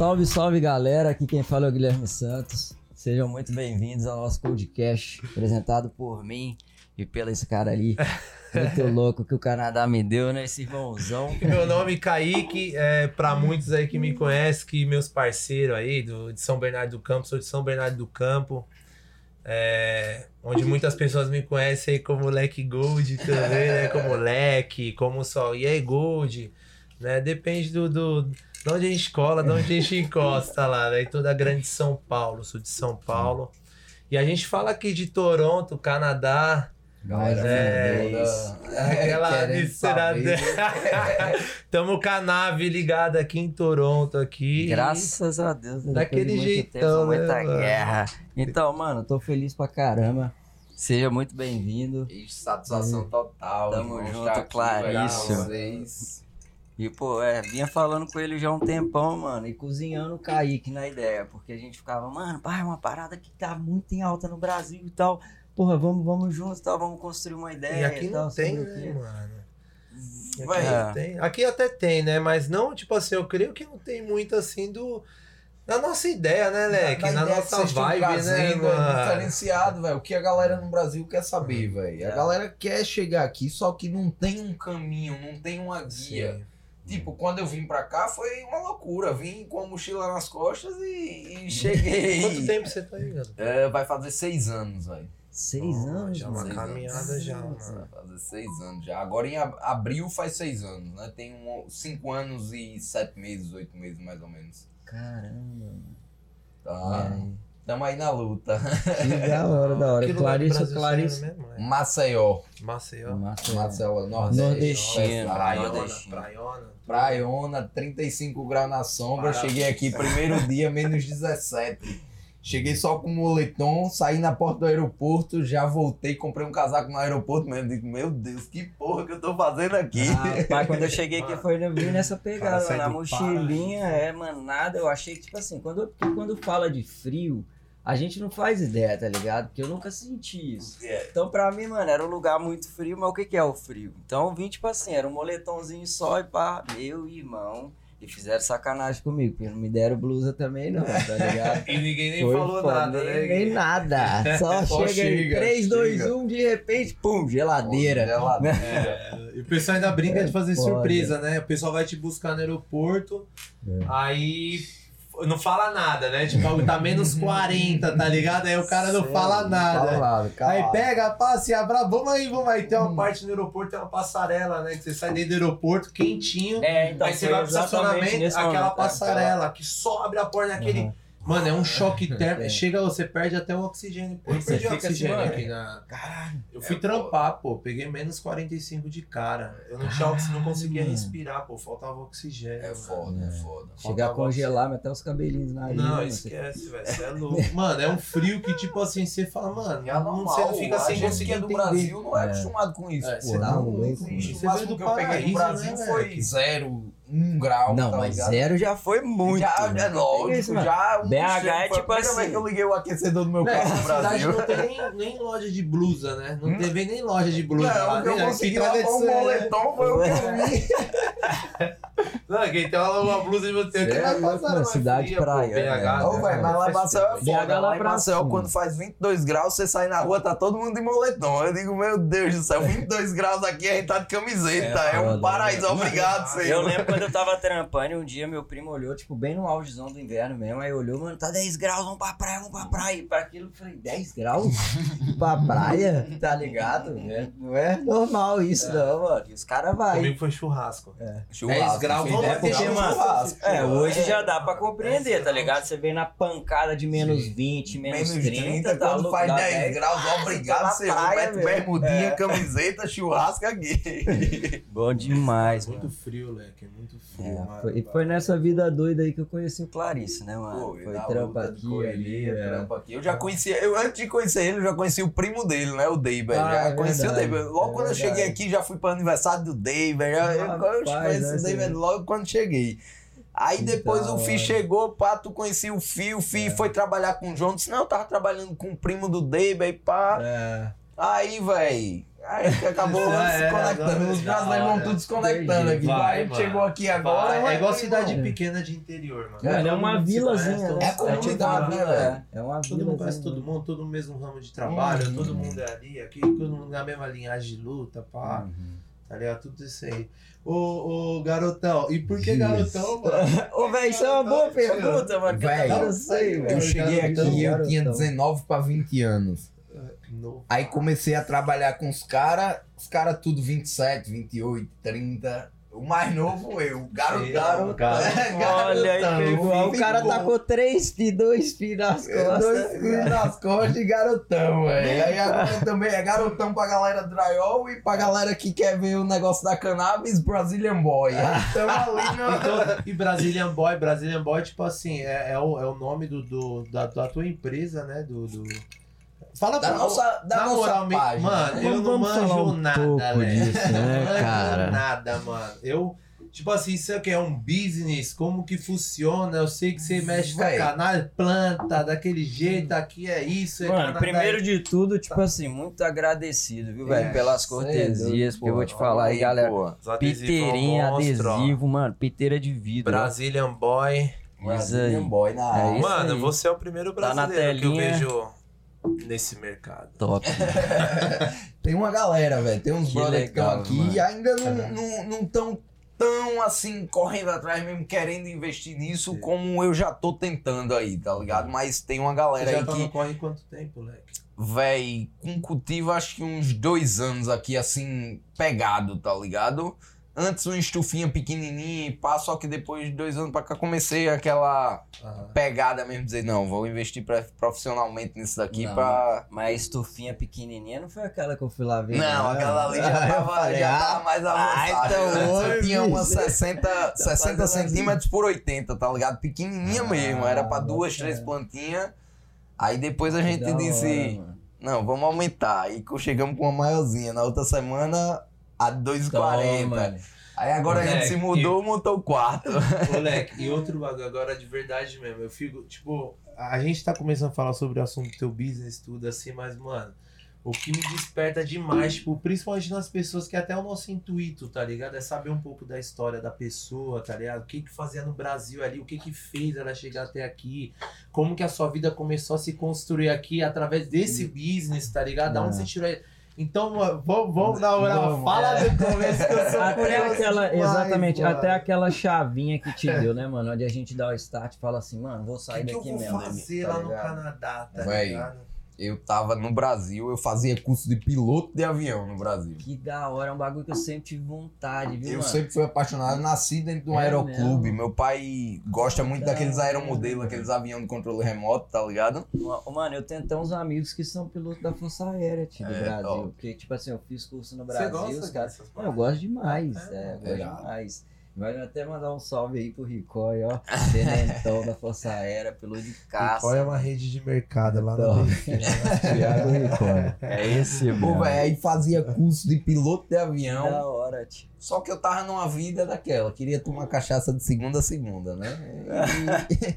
Salve, salve galera, aqui quem fala é o Guilherme Santos. Sejam muito bem-vindos ao nosso podcast, apresentado por mim e pelo esse cara ali, muito louco que o Canadá me deu, né? Esse irmãozão. Meu nome é Kaique, é, para muitos aí que me conhecem, que meus parceiros aí do, de São Bernardo do Campo, sou de São Bernardo do Campo, é, onde muitas pessoas me conhecem aí como Leque Gold também, né? Como Leque, como só, e aí Gold, né? Depende do, do, de onde a gente cola, de onde a gente encosta lá, né? Toda a grande São Paulo, sou de São Paulo. E a gente fala aqui de Toronto, Canadá, Galera, é, isso. Aquela misturada. Tamo com a nave ligada aqui em Toronto aqui. Graças a Deus, né? Daquele de jeitão, tempo, muita né, mano? guerra. Então, mano, tô feliz pra caramba. Seja muito bem-vindo. E satisfação total. Tamo junto, Clarício. E, pô, é, vinha falando com ele já um tempão, mano, e cozinhando o Kaique na ideia, porque a gente ficava, mano, pai, é uma parada que tá muito em alta no Brasil e tal. Porra, vamos, vamos juntos e tal, vamos construir uma ideia. E aqui tal, não tem, né, mano? Aqui, Vai. não tem. aqui até tem, né? Mas não, tipo assim, eu creio que não tem muito assim do. Da nossa ideia, né, Leque? Na que nossa vibe, né, É mano? diferenciado, velho. O que a galera no Brasil quer saber, velho. A É. galera quer chegar aqui, só que não tem um caminho, não tem uma guia. Sim. Tipo, quando eu vim pra cá foi uma loucura. Vim com a mochila nas costas e, e cheguei. Quanto tempo você tá ligado? É, vai fazer seis anos, velho. Seis Oh, anos, já é uma mano. caminhada já, Vai mano. fazer seis anos já. Agora em ab- abril faz seis anos, né? Tem um, cinco anos e sete meses, oito meses mais ou menos. Caramba, mano. Tá. É. Tamo aí na luta. Que da hora, da hora. Que Clarice, Clarice. mesmo, né? Maceió. Maceió. Maceió, Nordeste. Nordestino, Praiona. Praiona. Praiona, 35 graus na sombra. Maravilha. Cheguei aqui primeiro dia, menos 17. Cheguei só com moletom, saí na porta do aeroporto, já voltei, comprei um casaco no aeroporto mesmo. Digo, meu Deus, que porra que eu tô fazendo aqui? Ah, pai, quando eu cheguei aqui foi nessa pegada, Cara, na mochilinha, é, mano, nada, eu achei que, tipo assim, quando, quando fala de frio, a gente não faz ideia, tá ligado? Porque eu nunca senti isso. É. Então, pra mim, mano, era um lugar muito frio, mas o que que é o frio? Então, eu vim, tipo assim, era um moletomzinho só e pá, meu irmão, e fizeram sacanagem comigo, porque não me deram blusa também não, tá ligado? E ninguém nem Foi falou foda, nada, né? nem nada. Só, Só chega, aí, chega, 3, 2, chega. 1, de repente, pum, geladeira. Geladeira. É, e o pessoal ainda brinca de fazer Foda. surpresa, né? O pessoal vai te buscar no aeroporto, É. aí não fala nada, né? Tipo, tá menos 40, tá ligado? Aí o cara não Sério? fala nada. Calado, calado. Aí pega, passa e abra, vamos aí, vamos aí. Tem Hum. uma parte no aeroporto, tem uma passarela, né? Que você sai dentro do aeroporto quentinho. É, então, aí você vai pro estacionamento, aquela momento, é. passarela que só abre a porta naquele. Uhum. Mano, é um choque térmico. É. Chega, você perde até o oxigênio. Pô, Você perdi oxigênio assim, aqui na. Caralho. Eu fui É, trampar, pô. Peguei menos 45 de cara. Eu não tinha oxigênio, não conseguia Caralho. respirar, pô. Faltava oxigênio. É mano. foda, é foda. Chegar a congelar até os cabelinhos na Não, mano, esquece, velho. Você é louco. Mano, é um frio que, tipo assim, você fala, mano, É não, você não fica sem conseguir é do. Brasil não é, É. acostumado com isso, É, pô. você tá não. Você O máximo que eu peguei no Brasil né, foi zero, um grau, Não, tá mas ligado? zero já foi muito. Já, né? é lógico, Isso, já. um BH é cheiro, foi a tipo assim. vez que eu liguei o aquecedor do meu Né, carro no Brasil. não tem nem, nem loja de blusa, né? Não Hum? teve nem loja de blusa Não, lá. o que eu né? consegui foi um disso é- moletom, foi o que eu vi. Não, quem tem uma, uma blusa de você Cê que é vai louco, passar numa cidade fria, praia, BH, né? né? Velho, mas lá em Maceió é foda. lá Lá em pra Maceió, cima. quando faz 22 graus, você sai na rua, tá todo mundo de moletom. Eu digo, meu Deus do céu, 22 graus aqui, a gente tá de camiseta. É É, um paraíso, né? obrigado, Eu senhor. lembro quando eu tava trampando e um dia meu primo olhou, tipo, bem no augezão do inverno mesmo. Aí olhou, mano, tá 10 graus, vamos pra praia, vamos pra praia. E pra aquilo eu falei, 10 graus? pra praia? Tá ligado? É, não é normal isso, não, mano. E os caras vai. Comigo foi churrasco. Churrasco, 10 graus, vamos é eu mano, churrasco. É, hoje já dá pra É, compreender, tá ligado? Você vem na pancada de menos 20, menos, Menos 30, 30, tá quando louco, faz dá 10 graus, tá obrigado, praia, Mete bermudinha, É. camiseta, churrasco aqui. Bom demais, mano. Muito frio, Leque. Muito frio. É, foi, e foi nessa vida doida aí que eu conheci o Clarice, né, mano? Pô, foi trampa aqui, correria, ali, é. trampa aqui. Eu já conhecia, eu antes de conhecer ele, eu já conheci o primo dele, né? O Deiber. Ah, já é conheci verdade, o Deiber. Logo é quando eu cheguei aqui, já fui para aniversário do Deiber. Já, eu, eu Rapaz, conheci né, o Deiber você- logo quando cheguei. Aí depois o Fi hora. chegou, pá, tu conhecia o Fi, o Fi É. foi trabalhar com o João. Disse, não, eu tava trabalhando com o primo do Deiber e pá. É. Aí, véi, Aí acabou Já se era, conectando. agora Os brasileiros vão tudo desconectando aqui. Vai, mano. chegou aqui agora. é vai, igual vai, cidade irmão. pequena de interior, mano. Mano, é Todo uma mundo vilazinha, né? É comunidade, tipo uma né, vila, velho? É uma Todo mundo conhece todo mundo, todo no mesmo ramo de trabalho, Uhum. todo mundo é ali, aqui, todo mundo na mesma linhagem de luta, pá. Uhum. Tá ligado? Tudo isso aí. Ô, ô, garotão, e por que garotão, mano? Ô, velho, isso é uma boa pergunta, mano. Véi, também não sei, Eu cheguei aqui e eu tinha garotão. 19 pra 20 anos. Novo. Aí comecei a trabalhar com os caras, os caras tudo 27, 28, 30. O mais novo eu, garotão. Garotão. Olha aí. O cara ficou. tá com três filhos, dois filhos nas É, costas. Dois filhos nas costas e garotão, velho. Aí agora também é garotão pra galera drywall e pra galera que quer ver o negócio da cannabis, Brazilian Boy. Então ali no... Então, e Brazilian Boy, Brazilian Boy, tipo assim, é, é, o, é o nome do, do- da, da tua empresa, né? Do, do... Fala Da pra nossa, da na nossa moral, página. mano, eu não manjo um nada, pouco velho. disso, né, não manjo cara? nada, mano. Eu, tipo assim, isso aqui é um business, como que funciona? Eu sei que você mexe com canal, planta daquele jeito, aqui é isso, é Mano, Canadá, primeiro de tudo, tipo assim, muito agradecido, viu, velho, É, pelas é cortesias, porque eu vou te falar aí, galera. Piteirinha, ó. adesivo, mano, piteira de vidro. ó. Brazilian Boy. Isso aí. Brazilian Boy na É área. Mano, aí. você é o primeiro Tá na brasileiro que eu vejo nesse mercado. Top. Tem uma galera, velho. Tem uns Que brothers que estão aqui mano. e ainda não É. não não tão tão assim correndo atrás mesmo querendo investir nisso como eu já tô tentando aí, tá ligado? Mas tem uma Você galera já aí tá que no corre quanto tempo, Leque? Véi, com cultivo acho que uns dois anos aqui, assim, pegado, tá ligado? Antes uma estufinha pequenininha e pá, só que depois de dois anos pra cá comecei aquela pegada mesmo, dizer, não, vou investir pra- profissionalmente nisso daqui Não, pra... Mas a estufinha pequenininha não foi aquela que eu fui lá ver. Não, aquela ali já Eu tava, já ah, tava mais avançada. então, Antes eu oi, tinha umas 60, 60 fazendo centímetros por 80, tá ligado? Pequenininha Ah, mesmo, era pra duas, três plantinhas. Aí depois a gente Da disse... hora. Não, vamos aumentar. Aí co- chegamos com uma maiorzinha. Na outra semana, a 2,40. Toma. Aí agora a gente se Moleque, mudou, montou o quarto. Moleque, e outro bagulho agora de verdade mesmo. Eu fico, tipo, a gente tá começando a falar sobre o assunto do teu business, tudo assim, mas, mano, o que me desperta demais, tipo, principalmente nas pessoas que até o nosso intuito, tá ligado? É saber um pouco da história da pessoa, tá ligado? O que que fazia no Brasil ali, o que que fez ela chegar até aqui, como que a sua vida começou a se construir aqui através desse business, tá ligado? Da onde você tirou. Então, mano, vamos, vamos na moral, Vamos, fala é. do começo que eu sou Até curioso aquela, demais, exatamente, mano. até aquela chavinha que te deu, né, mano? Onde a gente dá o start e fala assim, mano, vou sair que, que eu daqui vou mesmo. fazer tá lá no? Canadá, tá Véi, ligado? Eu tava no Brasil, eu fazia curso de piloto de avião no Brasil. Que da hora, é um bagulho que eu sempre tive vontade, viu, Eu mano? sempre fui apaixonado, nasci dentro de um É aeroclube. mesmo? Meu pai gosta muito Da daqueles aeromodelos, aqueles aviões de controle remoto, tá ligado? Mano, eu tenho até uns amigos que são pilotos da Força Aérea, tio, do É, Brasil. ó. Porque, tipo assim, eu fiz curso no Você Brasil, gosta os caras. eu gosto demais, É, é, eu gosto demais. Vai até mandar um salve aí pro Ricói, ó. Tenentão da Força Aérea, piloto de caça. Qual é uma rede de mercado lá Então. no Thiago Ricói. É esse, mano. velho, aí fazia curso de piloto de avião. Da hora, tio. Só que eu tava numa vida daquela, queria tomar cachaça de segunda a segunda, né? E-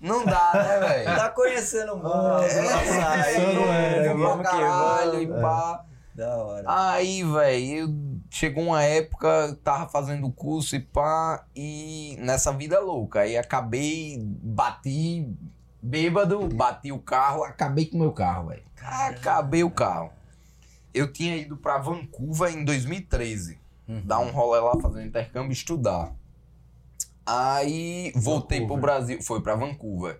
Não dá, né, velho? Tá conhecendo o mundo, Ah, nossa, aí, pensando, é, vamos vamos pra que caralho vamos. e pá. Da hora. Aí, velho, chegou uma época, tava fazendo curso e pá, e nessa vida louca. Aí acabei, bati bêbado, bati o carro, acabei com o meu carro, velho. Acabei o carro. Eu tinha ido pra Vancouver em 2013, Uhum. dar um rolê lá, fazer um intercâmbio e estudar. Aí voltei pro Vancouver. Brasil, foi pra Vancouver.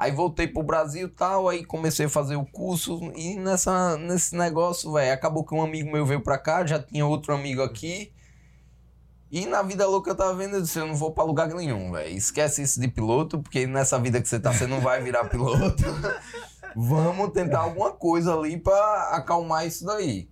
Aí voltei pro Brasil e tal, aí comecei a fazer o curso e nessa, nesse negócio, velho, acabou que um amigo meu veio pra cá, já tinha outro amigo aqui. E na vida louca eu tava vendo, eu disse, eu não vou pra lugar nenhum, velho. Esquece isso de piloto, porque nessa vida que você tá, você não vai virar piloto. Vamos tentar alguma coisa ali pra acalmar isso daí.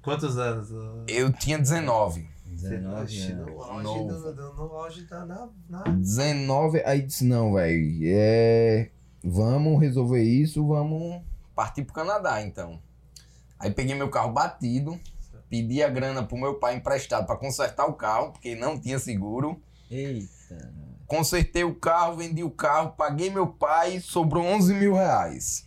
Quantos anos? Eu tinha 19. 19 Oxi, anos. no auge, do- no auge tá na, na... 19, aí disse, não, velho, é... Vamos resolver isso, vamos partir pro Canadá, então. Aí peguei meu carro batido, pedi a grana pro meu pai emprestado pra consertar o carro, porque não tinha seguro. Eita. Consertei o carro, vendi o carro, paguei meu pai, sobrou 11 mil reais.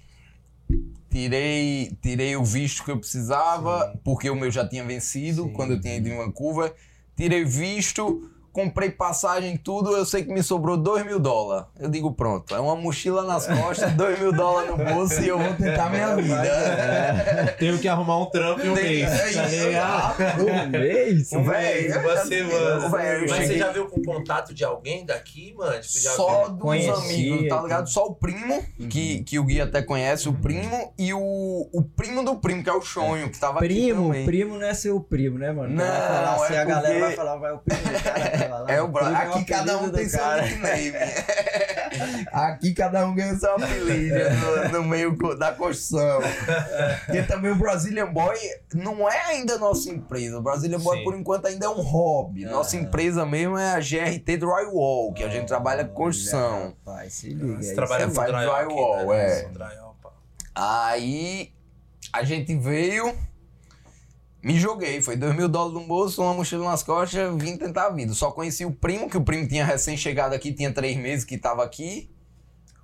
tirei, tirei o visto que eu precisava, Sim. porque o meu já tinha vencido Sim. quando eu tinha ido em Vancouver. Tirei visto, comprei passagem, tudo. Eu sei que me sobrou 2 mil dólares. Eu digo, pronto, é uma mochila nas costas, 2 mil dólares no bolso e eu vou tentar minha vida. Tenho que arrumar um trampo em um mês. É isso, ligado? Um mês? Um Véi, uma eu já- semana. Mas você cheguei- já viu com contato de alguém daqui, mano? Tipo, já Só viu? dos Conhecia, amigos, tá ligado? Só o primo, que, que o Gui até conhece, o primo, e o, o primo do primo, que é o Chonho, que tava aqui Primo, também. primo não é seu primo, né, mano? Não, Vai falar assim, é a galera porque- vai falar, vai o primo do cara. lá, É o bro... primo é Aqui cada um tem seu nickname. Aqui cada um ganha seu apelido no, no meio da construção. E também o Brazilian Boy não é ainda nossa empresa. O Brazilian Boy, Sim. por enquanto, ainda é um hobby. Nossa Aham. empresa mesmo é a GRT Drywall, que a gente trabalha com construção. Rapaz, se liga. Você trabalha com faz drywall, aqui, drywall, né? é. Drywall. Aí a gente veio, me joguei. Foi dois mil dólares no bolso, uma mochila nas costas, vim tentar a vida. Só conheci o primo, que o primo tinha recém-chegado aqui, tinha três meses que tava aqui.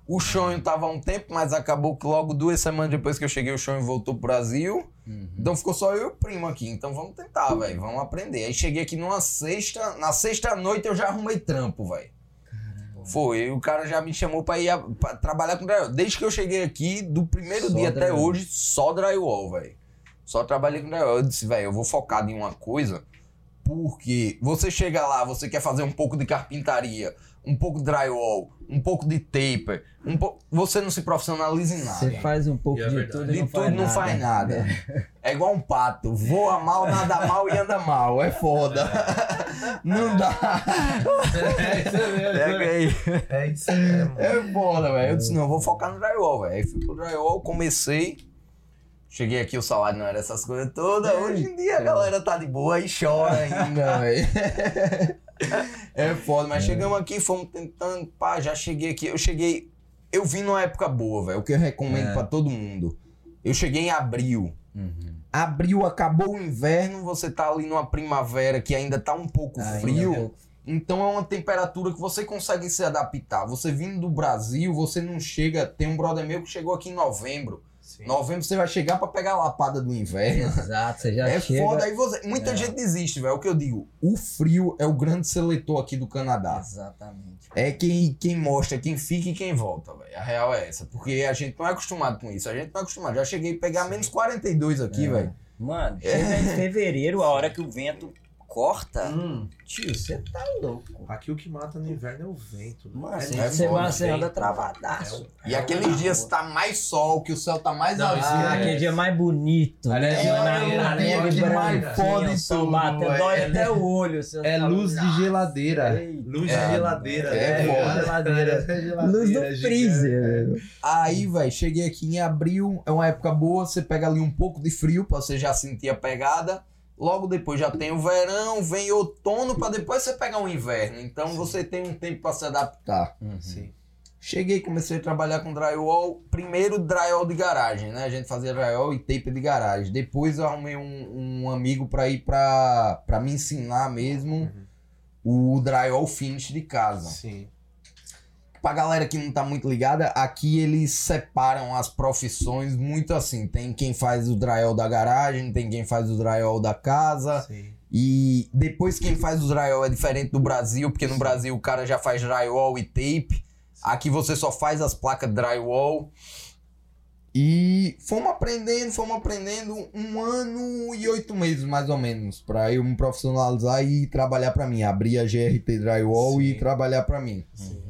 O Chonho tava há um tempo, mas acabou que logo duas semanas depois que eu cheguei, o Chonho voltou pro Brasil. Uhum. Então ficou só eu e o primo aqui. Então vamos tentar, velho. Vamos aprender. Aí cheguei aqui numa sexta. Na sexta noite eu já arrumei trampo, velho. Foi, e o cara já me chamou pra ir a- pra trabalhar com drywall. Desde que eu cheguei aqui, do primeiro Só dia até drywall. hoje, só drywall, velho. Só trabalhei com drywall. Eu disse, velho, eu vou focado em uma coisa, porque você chega lá, você quer fazer um pouco de carpintaria, um pouco de drywall, um pouco de taper, um po... você não se profissionaliza em nada. Você faz um pouco E é de verdade. tudo e De não tudo faz não nada. faz nada. É igual um pato. Voa mal, nada mal e anda mal. É foda. Não dá. É isso mesmo. Pega aí. É isso mesmo. É foda, velho. Eu disse, não, eu vou focar no drywall, velho. Aí fui pro drywall, comecei. Cheguei aqui, o salário não era essas coisas todas. Hoje em dia a galera tá de boa e chora ainda, velho. É foda, mas chegamos aqui, fomos tentando, pá, já cheguei aqui. Eu cheguei. Eu vim numa época boa, velho. O que eu recomendo É. pra todo mundo. Eu cheguei em abril. Uhum. Abril acabou o inverno, você tá ali numa primavera que ainda tá um pouco Ainda frio. um pouco. Então é uma temperatura que você consegue se adaptar. Você vindo do Brasil, você não chega. Tem um brother meu que chegou aqui em novembro. Sim. Novembro você vai chegar pra pegar a lapada do inverno. Exato, você já É chega... foda. Aí você, muita É. gente desiste, velho. É o que eu digo. O frio é o grande seletor aqui do Canadá. Exatamente. É quem, quem mostra, quem fica e quem volta, velho. A real é essa. Porque a gente não é acostumado com isso. A gente não é acostumado. Já cheguei a pegar menos 42 aqui, É. velho. Mano, chega em fevereiro, a hora que o vento corta, Hum, tio, você tá louco. aqui o que mata no inverno é o vento. né? Mano, é você, é anda travadaço. E aqueles dias tá mais sol, que o céu tá mais Não, azul. isso Ah, é- aquele dia mais bonito, Aliás, né? é Na, né? neve Que mais foda o e sol tudo, bate, dói É- até o olho. você É luz de "Nossa, geladeira. Luz É, de geladeira. é né? foda. Geladeira. é geladeira, Luz do freezer. Aí, velho, cheguei aqui em abril, é uma época boa, você pega ali um pouco de frio pra você já sentir a pegada. Logo depois já tem o verão, vem outono pra depois você pegar o inverno. Então você tem um tempo pra se adaptar. Sim. Cheguei, comecei a trabalhar com drywall. Primeiro drywall de garagem, né? A gente fazia drywall e tape de garagem. Depois eu arrumei um, um amigo pra ir pra, pra me ensinar mesmo o drywall finish de casa. Sim. Pra galera que não tá muito ligada, aqui eles separam as profissões muito assim. Tem quem faz o drywall da garagem, tem quem faz o drywall da casa. Sim. E depois quem faz o drywall é diferente do Brasil, porque no Brasil o cara já faz drywall e tape. Aqui você só faz as placas drywall. E fomos aprendendo, fomos aprendendo um ano e oito meses mais ou menos pra eu me profissionalizar e trabalhar pra mim, abrir a GRT Drywall e Sim. trabalhar pra mim. Sim.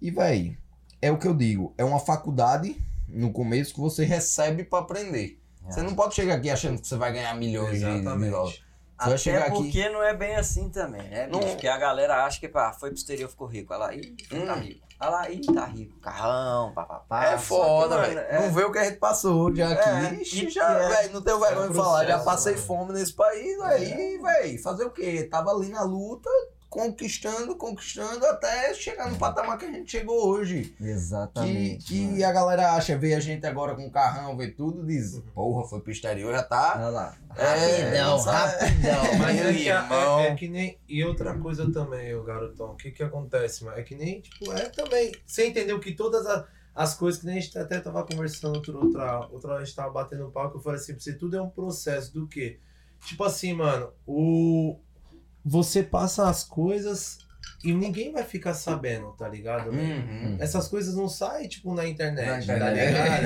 E véi, é o que eu digo, é uma faculdade no começo que você recebe pra aprender. Você não pode chegar aqui achando que você vai ganhar milhões de- de Exatamente. dólares. Até aqui. porque não é bem assim também, né? Não-? Porque a galera acha que pá, foi pro exterior ficou rico. Olha lá, ih, tá Hum. rico. Olha lá, ih, tá rico. Carrão, papapá. É foda, velho. é- Não vê o que a gente passou já aqui. É, Ixi, já, é. velho, não tenho vergonha É de falar. Já processo, passei mano. fome nesse país, velho. E, velho, fazer o quê? Tava ali na luta, conquistando, conquistando, até chegar no patamar que a gente chegou hoje. Que, Exatamente. que mano. a galera acha, vê a gente agora com carrão, vê tudo, diz, porra, foi pro exterior, já tá. Olha lá. É, Rapidão, rapidão. Mas é que, irmão. é, é que nem. E outra coisa também, o garotão, o que que acontece, mano? É que nem, tipo, é também. Você entendeu que todas as. as coisas que nem a gente até tava conversando outra, outra, outra hora a gente tava batendo um papo, que eu falei assim pra você, tudo é um processo do quê? Tipo assim, mano, o... Você passa as coisas e ninguém vai ficar sabendo, tá ligado? Uhum. Essas coisas não saem, tipo, na internet, Na tá ligado?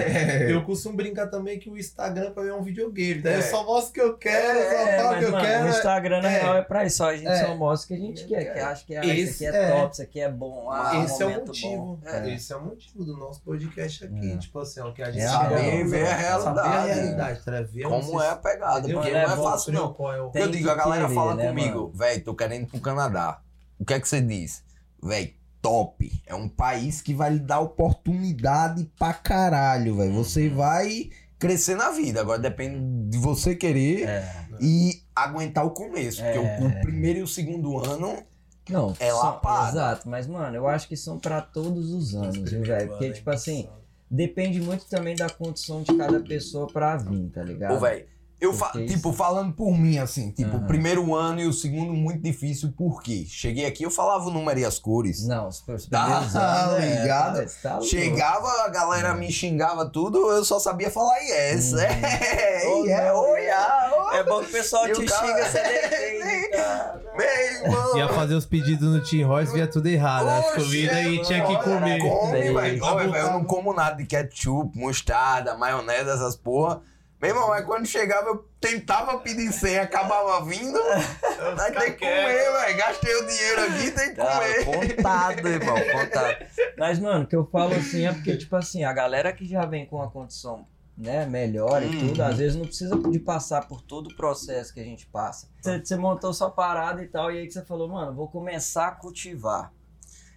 É. Eu costumo brincar também que o Instagram pra mim é um videogame. Daí É. eu só mostro o que eu quero, só É, falo o que eu mano, quero. o Instagram, na é. real, é pra isso. Só a gente É. só mostra o que a gente quer. Que acha que ah, Esse isso aqui é, é. top, isso aqui é bom. Ah, Esse é o motivo. É. Esse é o motivo do nosso podcast aqui. É. Tipo assim, ó, que a gente É Saber a ver a Saber a realidade. realidade, tá? Ver onde Como é a pegada. Porque não é é fácil, não. É o- eu digo, a galera fala né, comigo, velho, tô querendo ir pro Canadá. O que é que você diz? Velho, top. É um país que vai lhe dar oportunidade pra caralho, velho. Você Uhum. vai crescer na vida. Agora depende de você querer É. e aguentar o começo. Porque É. o, o primeiro e o segundo ano Não, É são- lapada. Exato, mas, mano, eu acho que são pra todos os anos, viu, velho? Porque, tipo assim, depende muito também da condição de cada pessoa pra vir, tá ligado? Ô, velho, eu fa Porque tipo, falando por mim, assim, tipo, Aham. o primeiro ano e o segundo muito difícil, por quê? Cheguei aqui, eu falava o número e as cores. Não, os Tá anos, é, ligado? tá, tá louco. Chegava, a galera me xingava tudo, eu só sabia falar yes. Uhum. É, Oh, é, não, oi, é. ah, oi. É bom que o pessoal E o te cara- xinga, você defende, cara. Meu irmão. Ia fazer os pedidos no Team Horse, via tudo errado. As Oxe, comidas e tinha que comer. Come, velho, Eu não como nada de ketchup, mostarda, maionese, essas porra. Meu irmão, mas quando chegava, eu tentava pedir senha, acabava vindo. Aí tem que comer, velho. Gastei o dinheiro aqui, tem que Tá, comer. contado, irmão, contado. Mas, mano, o que eu falo assim é porque, tipo assim, a galera que já vem com a condição né, melhor e Uhum. tudo, às vezes não precisa de passar por todo o processo que a gente passa. Você, você montou sua parada e tal, e aí que você falou, mano, vou começar a cultivar.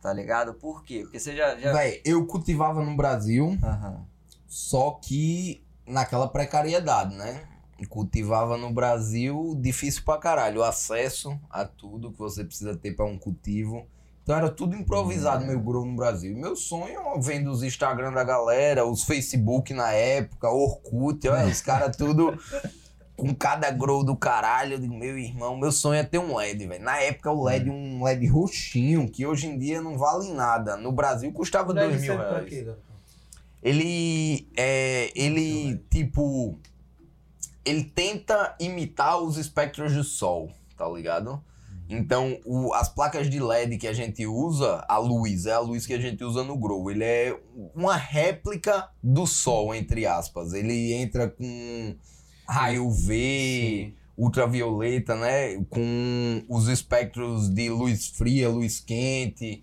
Tá ligado? Por quê? Porque você já. já... Velho, eu cultivava no Brasil, Aham. só que naquela precariedade, né? Cultivava no Brasil, difícil pra caralho. O acesso a tudo que você precisa ter pra um cultivo. Então era tudo improvisado, meu grow no Brasil. Meu sonho, vendo os Instagram da galera, os Facebook na época, Orkut, olha, os caras tudo com cada grow do caralho. Digo, meu irmão, meu sonho é ter um LED, velho. Na época o LED, um LED roxinho, que hoje em dia não vale nada. No Brasil custava Deve dois mil ser pra reais. Ele é. Ele, tipo. Ele tenta imitar os espectros do sol, tá ligado? Então, o- as placas de LED que a gente usa, a luz, é a luz que a gente usa no Grow. Ele é uma réplica do sol, entre aspas. Ele entra com raio V, ultravioleta, né? Com os espectros de luz fria, luz quente.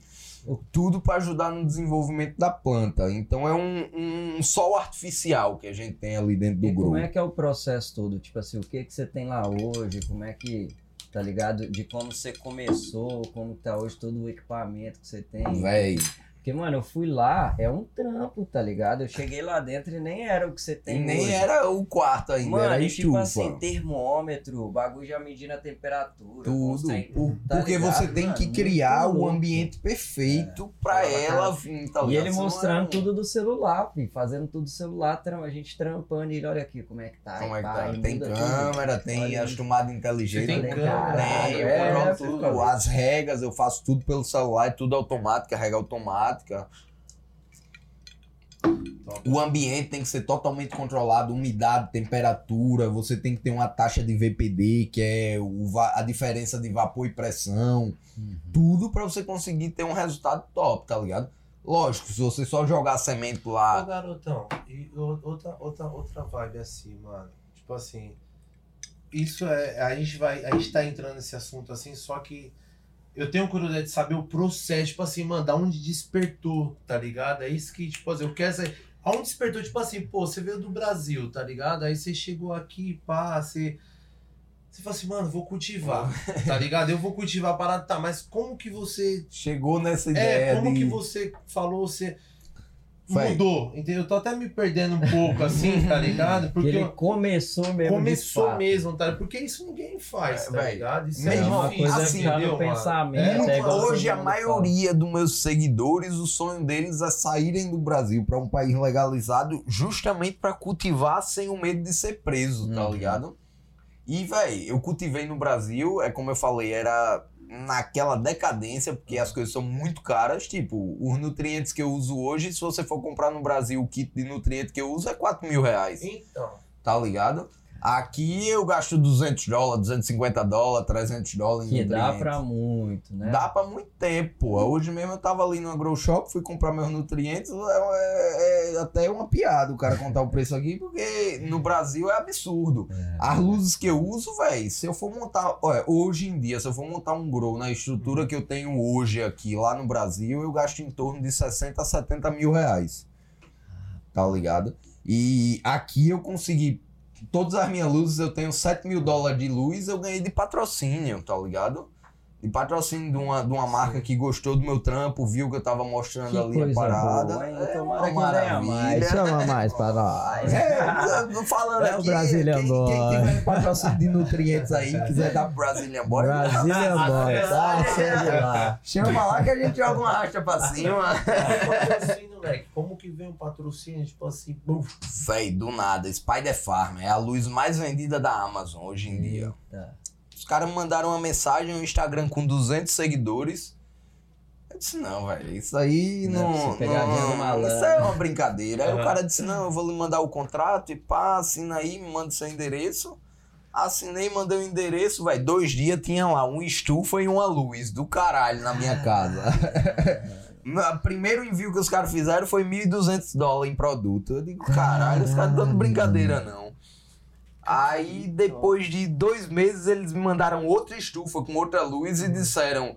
Tudo para ajudar no desenvolvimento da planta. Então é um, um sol artificial que a gente tem ali dentro do E como Grow. é que é o processo todo? Tipo assim, o que que você tem lá hoje? Como é que, tá ligado? De como você começou, como tá hoje todo o equipamento que você tem. Véi, Porque, mano, eu fui lá, é um trampo, tá ligado? Eu cheguei lá dentro e nem era o que você e tem nem hoje. era o quarto ainda, Mano, era e estufa. tipo assim, termômetro, o bagulho já medindo a temperatura. Tudo. Por- tá porque ligado, você tem mano? que criar o ambiente perfeito pra Fala, ela vir, tá E ligado? ele mostrando é- tudo do celular, filho, fazendo tudo do celular, a gente trampando e ele, olha aqui como é que tá. Como e é que tá? e Tem muda tudo. câmera, tem Olha as tomadas inteligentes. Tem Falei, câmera, Tem, eu é, tudo. As regras, eu faço tudo pelo celular, é tudo automático, rega automática. Top. O ambiente tem que ser totalmente controlado, umidade, temperatura, você tem que ter uma taxa de VPD, que é o a diferença de vapor e pressão. Uhum. Tudo pra você conseguir ter um resultado top, tá ligado? Lógico, se você só jogar semente Ô, lá. garotão, e outra, outra, outra vibe assim, mano. Tipo assim, isso é. A gente vai. A gente tá entrando nesse assunto assim, só que eu tenho curiosidade de saber o processo, tipo assim, mano, da onde despertou, tá ligado? É isso que, tipo assim, eu quero saber. Aonde despertou, tipo assim, pô, você veio do Brasil, tá ligado? Aí você chegou aqui, pá, você. Você fala assim, mano, vou cultivar, tá ligado? Eu vou cultivar a parada, tá, mas como que você Chegou nessa ideia é, como de. que você falou, você Vai. mudou, entendeu? Eu tô até me perdendo um pouco assim, tá ligado? Que Porque ele eu- começou mesmo. começou meso, tá? Porque isso ninguém faz, É, tá ligado? Isso mesmo é uma difícil, coisa assim, entendeu, no pensamento. É, é Hoje a maioria dos meus seguidores, o sonho deles é saírem do Brasil para um país legalizado justamente para cultivar sem o medo de ser preso, tá Uhum. ligado? E, véi, eu cultivei no Brasil, é como eu falei, era naquela decadência, porque as coisas são muito caras. Tipo, os nutrientes que eu uso hoje, se você for comprar no Brasil o kit de nutriente que eu uso, é 4 mil reais. Então. Tá ligado? Aqui eu gasto 200 dólares, 250 dólares, 300 dólares em Que dá pra muito, né? Dá pra muito tempo, pô. Hoje mesmo eu tava ali no Grow Shop, fui comprar meus nutrientes. É, é- é até uma piada o cara contar o preço aqui, porque no Brasil é absurdo. É. As luzes que eu uso, velho, se eu for montar. Olha, hoje em dia, se eu for montar um Grow na estrutura que eu tenho hoje aqui lá no Brasil, eu gasto em torno de 60 a 70 mil reais. Tá ligado? E aqui eu consegui. Todas as minhas luzes, eu tenho 7 mil dólares de luz, eu ganhei de patrocínio, tá ligado? De patrocínio de uma, de uma marca que gostou do meu trampo, viu que eu tava mostrando Que ali a coisa parada. boa, hein? É uma maravilha. mais. Chama mais pra nós. É, falando É o aqui, Brazilian quem, Boy. quem tiver patrocínio de nutrientes aí, quiser dar pro Brazilian Boy, Brasília Boy. Tá, lá. chama lá que a gente joga uma racha pra cima. patrocínio, moleque. Como que vem um patrocínio, tipo assim, buf, Véi, do nada, Spider Farm é a luz mais vendida da Amazon hoje em dia. Os caras me mandaram uma mensagem no Instagram com 200 seguidores. Eu disse, não, velho, isso aí Não é não. não isso é uma brincadeira. Aí o cara disse, não, eu vou lhe mandar o contrato e pá, assina aí, me manda seu endereço. Assinei, mandei o endereço, velho. Dois dias tinha lá um estufa e uma luz do caralho na minha casa. O primeiro envio que os caras fizeram foi 1.200 dólares em produto. Eu digo, caralho, os caras não dando brincadeira, não. Aí, depois de dois meses, eles me mandaram outra estufa com outra luz e disseram: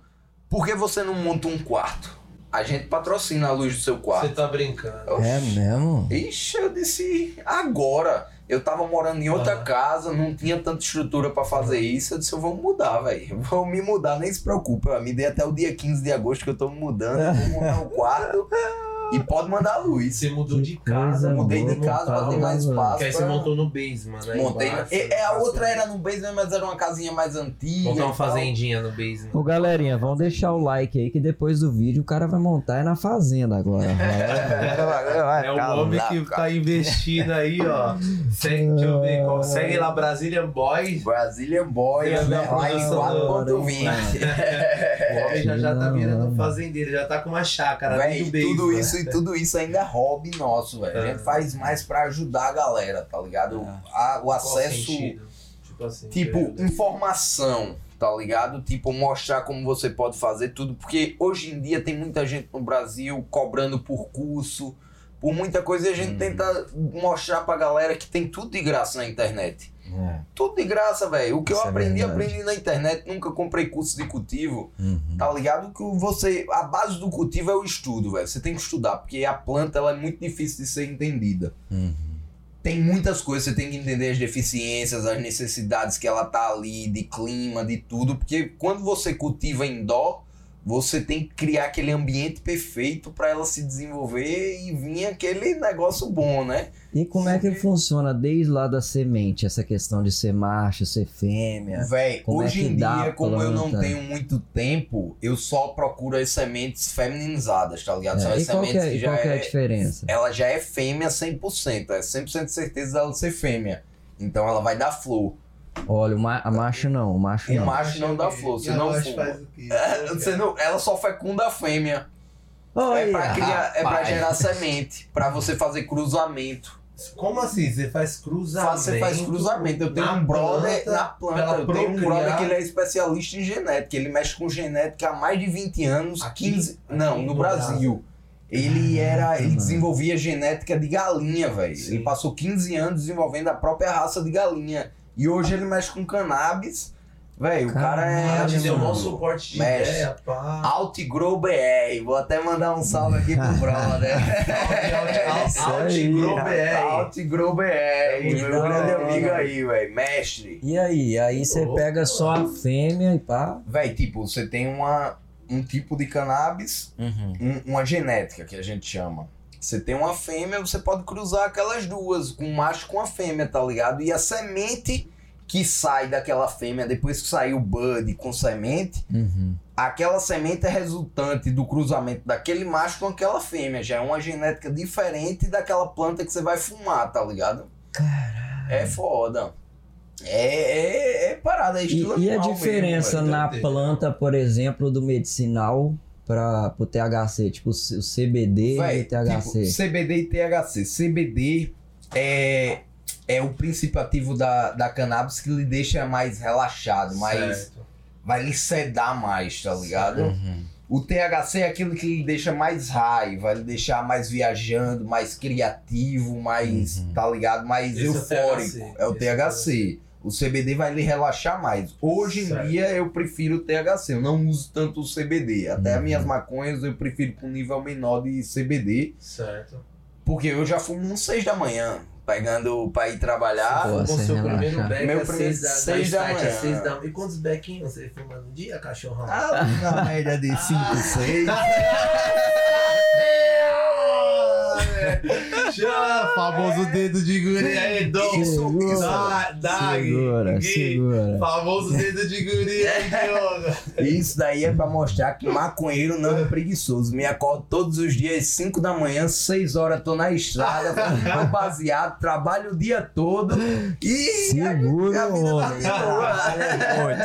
por que você não monta um quarto? A gente patrocina a luz do seu você quarto. tá brincando. É mesmo? Ixi, eu disse, agora. Eu tava morando em outra Aham. casa, não tinha tanta estrutura pra fazer isso. Eu disse, eu vou mudar, velho. Vou me mudar, nem se preocupe. Eu me dei até o dia 15 de agosto que eu tô me mudando. eu Vou montar um quarto e pode mandar a luz. Você mudou de casa, Mudei de casa pra ter mais espaço. Que aí você montou no basement, né? Montei. embaixo, e- é, a outra era no basement, mas era uma casinha mais antiga. Montar uma fazendinha no basement. Ô galerinha, vamos deixar o like aí que depois do vídeo o cara vai montar é na fazenda agora. É o homem que tá investindo aí, ó. Segue, deixa eu ver. qual- Segue lá Brazilian Boys. Brazilian Boy, Filha da underline produção. 4.20. O homem já, já tá virando fazendeiro, já tá com uma chácara Véi, dentro do basement. tudo isso e tudo isso ainda é hobby nosso, velho. A É. gente faz mais pra ajudar a galera, tá ligado? A- o acesso? Tipo assim. tipo, informação, tá ligado? Tipo, mostrar como você pode fazer tudo. Porque hoje em dia tem muita gente no Brasil cobrando por curso, por muita coisa, e a gente Uhum. tenta mostrar pra galera que tem tudo de graça na internet. É. Tudo de graça, velho. O que Isso eu é aprendi, verdade. aprendi na internet. Nunca comprei curso de cultivo. Uhum. Tá ligado? Que você. A base do cultivo é o estudo, velho. Você tem que estudar, porque a planta ela é muito difícil de ser entendida. Uhum. Tem muitas coisas, você tem que entender as deficiências, as necessidades que ela tá ali, de clima, de tudo. Porque quando você cultiva em dó, você tem que criar aquele ambiente perfeito para ela se desenvolver e vir aquele negócio bom, né? E como é que funciona desde lá da semente, essa questão de ser macho, ser fêmea? Véi, Como é hoje que em dá dia, como eu não tenho muito tempo, eu só procuro as sementes feminizadas, tá ligado? São É, as e qual que sementes é, que e já qual que é a é diferença? ela já é fêmea 100%. É 100% de certeza dela ser fêmea. Então ela vai dar flor. Olha, o ma a macho não, o macho O não. macho não dá flor, você E não macho fuma. faz o quê? É, você não- ela só fecunda a fêmea. é Olha, pra, criar, é pra gerar semente. Pra você fazer cruzamento. Como assim? Você faz cruzamento? Você faz cruzamento. Eu tenho um brother planta, na planta. Eu tenho um brother que ele é especialista em genética. Ele mexe com genética há mais de 20 anos. Aqui? 15. Aqui Não, no no Brasil. Ele era. Ele mano. desenvolvia genética de galinha, velho. Ele passou 15 anos desenvolvendo a própria raça de galinha. E hoje ele mexe com cannabis. Velho, o cara é. Deu um bom suporte de Mexe. ideia, pá. Outgrow BR. Vou até mandar um salve aqui pro brother. Outgrow BR. Outgrow BR. Meu grande amigo aí, velho. Mestre. E aí? Aí você Opa. pega só a fêmea e pá. Véi, tipo, você tem uma, um tipo de cannabis, um- uma genética que a gente chama. Você tem uma fêmea, você pode cruzar aquelas duas, um macho com a fêmea, tá ligado? E a semente que sai daquela fêmea, depois que sair o bud com semente, Uhum. aquela semente é resultante do cruzamento daquele macho com aquela fêmea. Já é uma genética diferente daquela planta que você vai fumar, tá ligado? Caralho. É foda. É, parada, é estilo para o THC, tipo o CBD e o THC. Tipo, CBD e THC. CBD é, é o princípio ativo da, da cannabis que lhe deixa mais relaxado, mais. Certo. Vai lhe sedar mais, tá ligado? O THC é aquilo que lhe deixa mais raiva, vai lhe deixar mais viajando, mais criativo, mais, uhum. tá ligado? Mais Esse é eufórico. É o THC. É o THC. O CBD vai lhe relaxar mais. Hoje certo. em dia eu prefiro THC, eu não uso tanto o CBD. Até uhum. as minhas uhum. maconhas eu prefiro com nível menor de CBD. Certo. Porque eu já fumo uns 6 da manhã, pegando pra ir trabalhar. Pô, o seu relaxar. primeiro back Meu é primeiro 6 da, da, da, é manhã. Da... E quantos bequinhos você fuma no dia, cachorrão? Ah, na média de 5, 6. Ah famoso dedo de guri aí, Dom. Segura, isso, dá, segura, segura. Famoso dedo de guri aí, Isso daí é pra mostrar que maconheiro não é preguiçoso. Me acordo todos os dias, 5 da manhã, 6 horas, tô na estrada, tô baseado, trabalho o dia todo. E segura, a, a vida tá boa. Ah,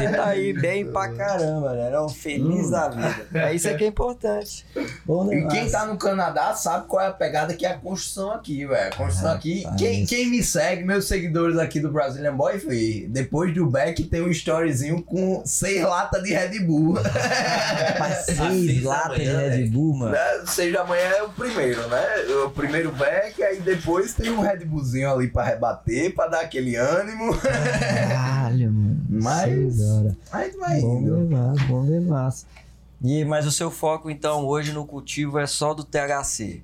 é, tá aí bem pra caramba, né? É um feliz hum. da vida. É isso aqui que é importante. Bom, e quem tá no Canadá sabe qual é a pegada que é a construção aqui, velho. A construção é, aqui. Quem, quem me segue, meus seguidores aqui do Brazilian Boy, foi depois do Beck tem um storyzinho com seis latas de Red Bull. rapaz, seis latas de Red Bull, mano. Né, seis da manhã é o primeiro, né? O primeiro Beck, aí depois tem um Red Bullzinho ali pra rebater, pra dar aquele ânimo. Caralho, mano. Mas. Vai bom indo. Demais, bom demais. E, mas o seu foco, então, hoje no cultivo é só do THC?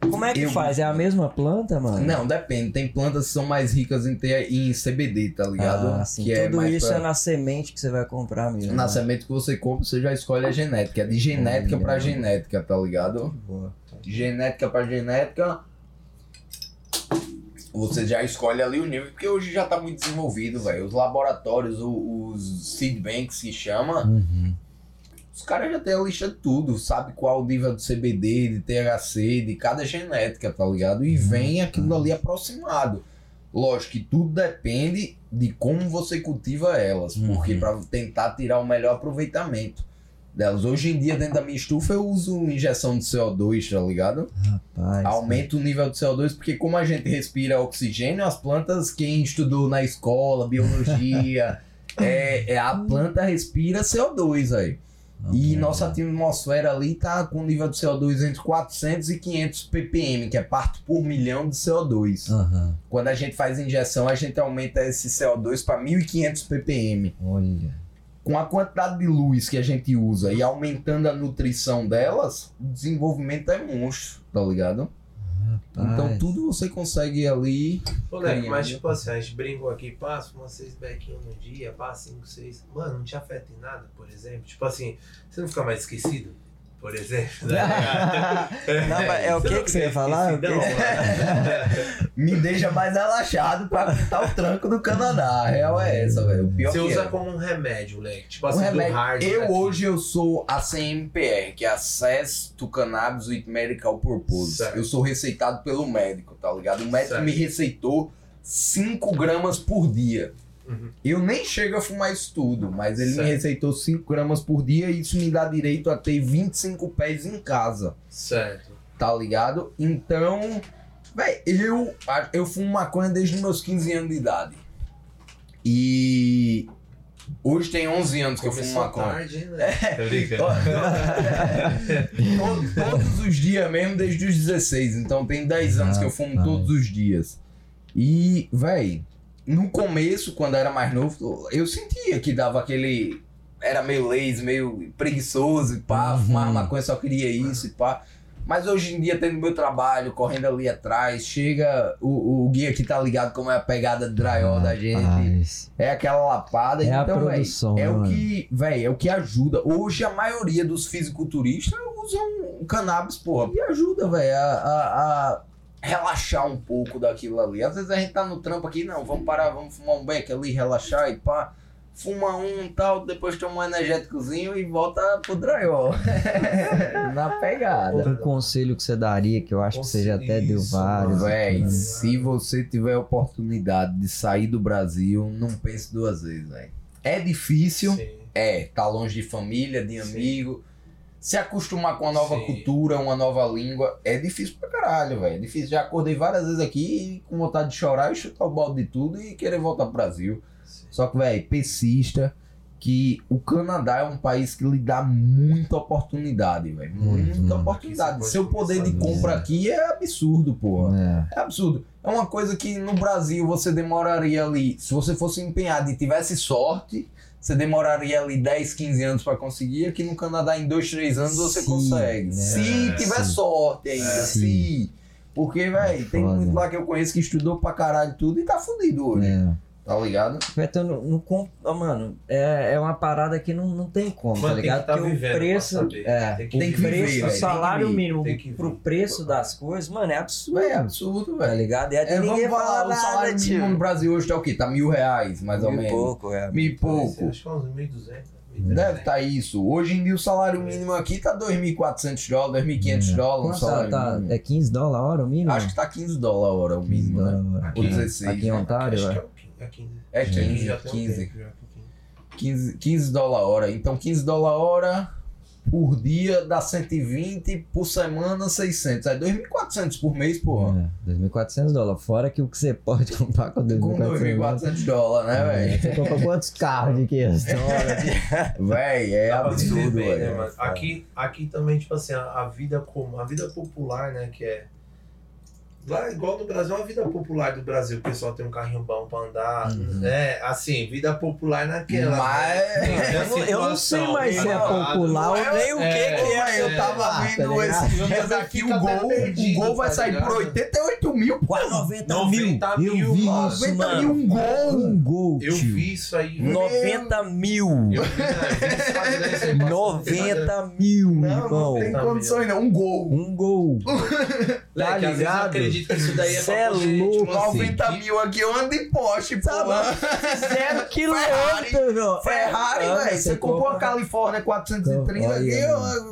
Como é que eu... faz? É a mesma planta, mano? Não, depende. Tem plantas que são mais ricas em, ter, em CBD, tá ligado? Ah, sim. Que é Tudo é isso pra... é na semente que você vai comprar mesmo. Na né? semente que você compra, você já escolhe a genética. É de genética é, pra genética, tá ligado? Boa. Tá. Genética pra genética, você já escolhe ali o nível, porque hoje já tá muito desenvolvido, velho. Os laboratórios, os, os seed banks que chama... Uhum os caras já têm a lista de tudo, sabe qual o nível de CBD, de THC, de cada genética, tá ligado? E uhum. vem aquilo ali uhum. aproximado. Lógico que tudo depende de como você cultiva elas, porque uhum. para tentar tirar o melhor aproveitamento delas. Hoje em dia, dentro da minha estufa, eu uso injeção de CO2, tá ligado? Rapaz. Aumenta né? o nível de CO2, porque como a gente respira oxigênio, as plantas, quem estudou na escola, biologia, é, é, a planta respira CO2 aí. Okay. E nossa atmosfera ali está com nível de CO2 entre 400 e 500 ppm, que é parto por milhão de CO2. Uhum. Quando a gente faz injeção, a gente aumenta esse CO2 para 1500 ppm. Olha. Com a quantidade de luz que a gente usa e aumentando a nutrição delas, o desenvolvimento é monstro, tá ligado? Então, Rapaz. Então tudo você consegue ali. Moleque, mas né? tipo assim, a gente brincou aqui, passa uma seis bequinhas no dia, passa cinco, seis. Mano, não te afeta em nada, por exemplo. Tipo assim, você não fica mais esquecido? por exemplo. Né? Não, é, é o que, que você ia falar? Né? Me deixa mais relaxado pra cortar o tranco do Canadá. A real é essa, velho. Você usa é. como um remédio, Leque. Tipo um assim, do hard. Eu né? hoje eu sou a CMPR, que é Access to Cannabis with Medical Purpose. Certo. Eu sou receitado pelo médico, tá ligado? O médico certo. me receitou 5 gramas por dia. Uhum. Eu nem chego a fumar isso tudo, mas ele certo. me receitou 5 gramas por dia e isso me dá direito a ter 25 pés em casa. Certo. Tá ligado? Então, velho, eu, eu fumo maconha desde meus 15 anos de idade. E Hoje tem 11 anos que eu fumo maconha. Tarde, né? é. todos, todos os dias mesmo, desde os 16. Então tem 10 anos ah, que eu fumo não. todos os dias. E, véi, no começo, quando era mais novo, eu sentia que dava aquele. Era meio lazy, meio preguiçoso e pá, uhum. fumar maconha, só queria isso e pá. Mas hoje em dia, tendo meu trabalho, correndo ali atrás, chega o, o guia que tá ligado como é a pegada drywall ah, da gente. É aquela lapada. É então, a produção, véio, é o que, velho, é o que ajuda. Hoje a maioria dos fisiculturistas usam cannabis, porra, que ajuda, velho, a, a, a relaxar um pouco daquilo ali. Às vezes a gente tá no trampo aqui, não, vamos parar, vamos fumar um beck ali, relaxar e pá. Fuma um tal, depois toma um energéticozinho e volta pro drywall. Na pegada. Outro conselho que você daria, que eu acho que você já até deu vários. Véi, né? se você tiver a oportunidade de sair do Brasil, não pense duas vezes, velho. É difícil, Sim. é, tá longe de família, de amigo, se acostumar com uma nova Sim. cultura, uma nova língua, é difícil pra caralho, velho. É difícil. Já acordei várias vezes aqui com vontade de chorar e chutar o balde de tudo e querer voltar pro Brasil. Sim. Só que, velho, persista que o Canadá é um país que lhe dá muita oportunidade, velho. Muita Uhum. oportunidade. Aqui você Seu pode poder de compra mesmo. aqui é absurdo, porra. É. É absurdo. É uma coisa que no Brasil você demoraria ali, se você fosse empenhado e tivesse sorte, você demoraria ali 10, 15 anos pra conseguir. Aqui no Canadá, em 2, 3 anos você Sim, consegue. né? Se É, tiver sim. sorte ainda, É. se. Porque, velho, tem Foda. muito lá que eu conheço que estudou pra caralho tudo e tá fudido hoje. É. Tá ligado? Então, não, não com- ó, mano, é, é uma parada que não, não tem como, Mano, tá tem que ligado? tá Porque vivendo o preço. É, Tem que Tem que viver, preço, o tem salário que viver, mínimo tem que pro preço das coisas, mano, é absurdo. É absurdo, Tá velho. ligado? E aí É, ninguém vamos falar, o salário nada, mínimo no tio. Brasil hoje tá o quê? Tá mil reais, mais ou Mil e menos. pouco, é. Mil e pouco. Acho que é uns 1.200. Deve estar isso. Hoje em dia o salário mínimo aqui tá 2.400 dólares, 2.500 dólares. um Quanto tá, salário tá- mínimo. é 15 dólares a hora o mínimo? Acho que tá 15 dólares a hora o mínimo, né? 15 dólares a hora. Ou Aqui- 16. Aqui em né? Ontário, Acho que é? é o 15. É 15. É Acho que 15, já tem um 15. tempo já que 15. 15, 15 dólares a hora. Então 15 dólares a hora por dia dá 120, por semana 600. É 2.400 por mês, porra. É, 2.400 dólares. Fora que o que você pode comprar com 2.400 Com dólares. 2.400 dólares, né, velho? Você compra quantos carros de 500 dólares? Véi, é Dá viver absurdo, né, velho. mano? Aqui, aqui também, tipo assim, a, a vida como a vida popular, né, que é lá igual no Brasil, a vida popular do Brasil, o pessoal tem um carrinho bom pra andar, Uhum. né? Assim, vida popular naquela. Mas- né? Eu não- eu não sei mais se é tá popular ou Não nem o que é, que é. Eu tava Tá vendo esses dias Eu aqui, o gol, perdido, o gol vai tá sair por ligado? 88 mil, Quase 90, 90 mil. mil, Eu vi mano. isso, 90 mano. mil um gol. Um gol, Eu tio. vi isso aí. velho. 90 mil. Eu vi, né? Eu vi no Instagram, esse aí passando no Instagram. 90 mil, Não, irmão. não tem Tá condições não, um gol. Um gol. Tá ligado? Acredito que isso daí é Cê é pra poder, louco, tipo assim, 90 mil aqui, eu ando em poste, porra. Zero quilômetro, meu. Ferrari, É, velho. Você comprou uma Califórnia 430 aqui,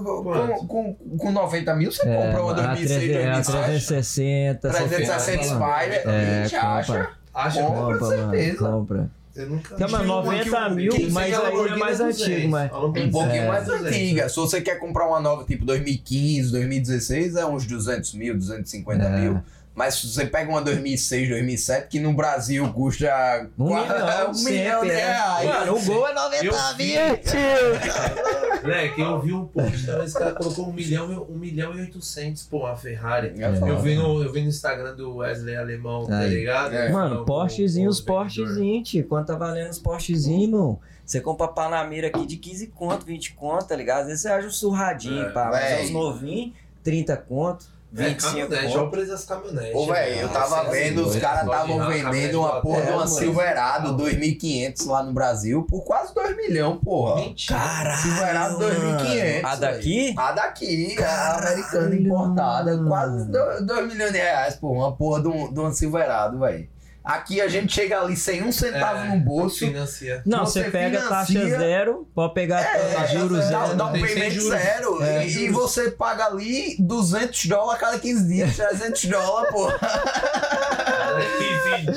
com, com, com 90 mil, você É, compra uma a 2006, 300, é, a 2007. 360. essa 360 porra. Spider, É, a gente acha. compra. Acha Compra, mano, certeza. compra. Eu nunca Tem uma Tinha uma 90 que- mil, que mas aí é mais 200. antigo, mas... Um pouquinho É, mais 200. antiga. Se você quer comprar uma nova, tipo 2015, 2016, é uns 200 mil, 250 É. mil. Mas se você pega uma 2006, 2007, que no Brasil custa Um qua- milhão, um milhão de sempre, é. reais. Mano, o gol é 90 Eu mil, tio. Moleque, eu vi um post, então, esse cara colocou um milhão, e- um milhão e oitocentos, pô, uma Ferrari. É foda. Eu vi, no, eu vi no Instagram do Wesley Alemão, tá Aí. ligado? É. Mano, O- Porschezinho, os. Porschezinhos, tio. Quanto tá valendo os Porschezinhos, irmão? Você compra Panamera aqui de 15 conto, 20 conto, tá ligado? Às vezes você acha um surradinho, É, pá. Mas é os novinhos, 30 conto, É, 25 caminhonete, olha o conto. preço das caminhonetes. Ô, velho, eu tava Nossa, vendo, os doido, caras estavam vendendo uma porra de uma. Silverado 2500 lá no Brasil por quase 2 milhões, porra. Mentira. Caralho, Silverado 2500. A daqui? A daqui, a Caralho, americana importada, quase 2 milhões de reais, pô, uma porra de um, de um Silverado, velho. Aqui a gente chega ali sem um centavo É, no bolso. Financia. Não, Você você pega financia- taxa zero, pode pegar É, juros dá, zero. dá um Tem sem payment juros. zero. É, e, e você paga ali 200 dólares a cada 15 dias, 300 dólares, pô.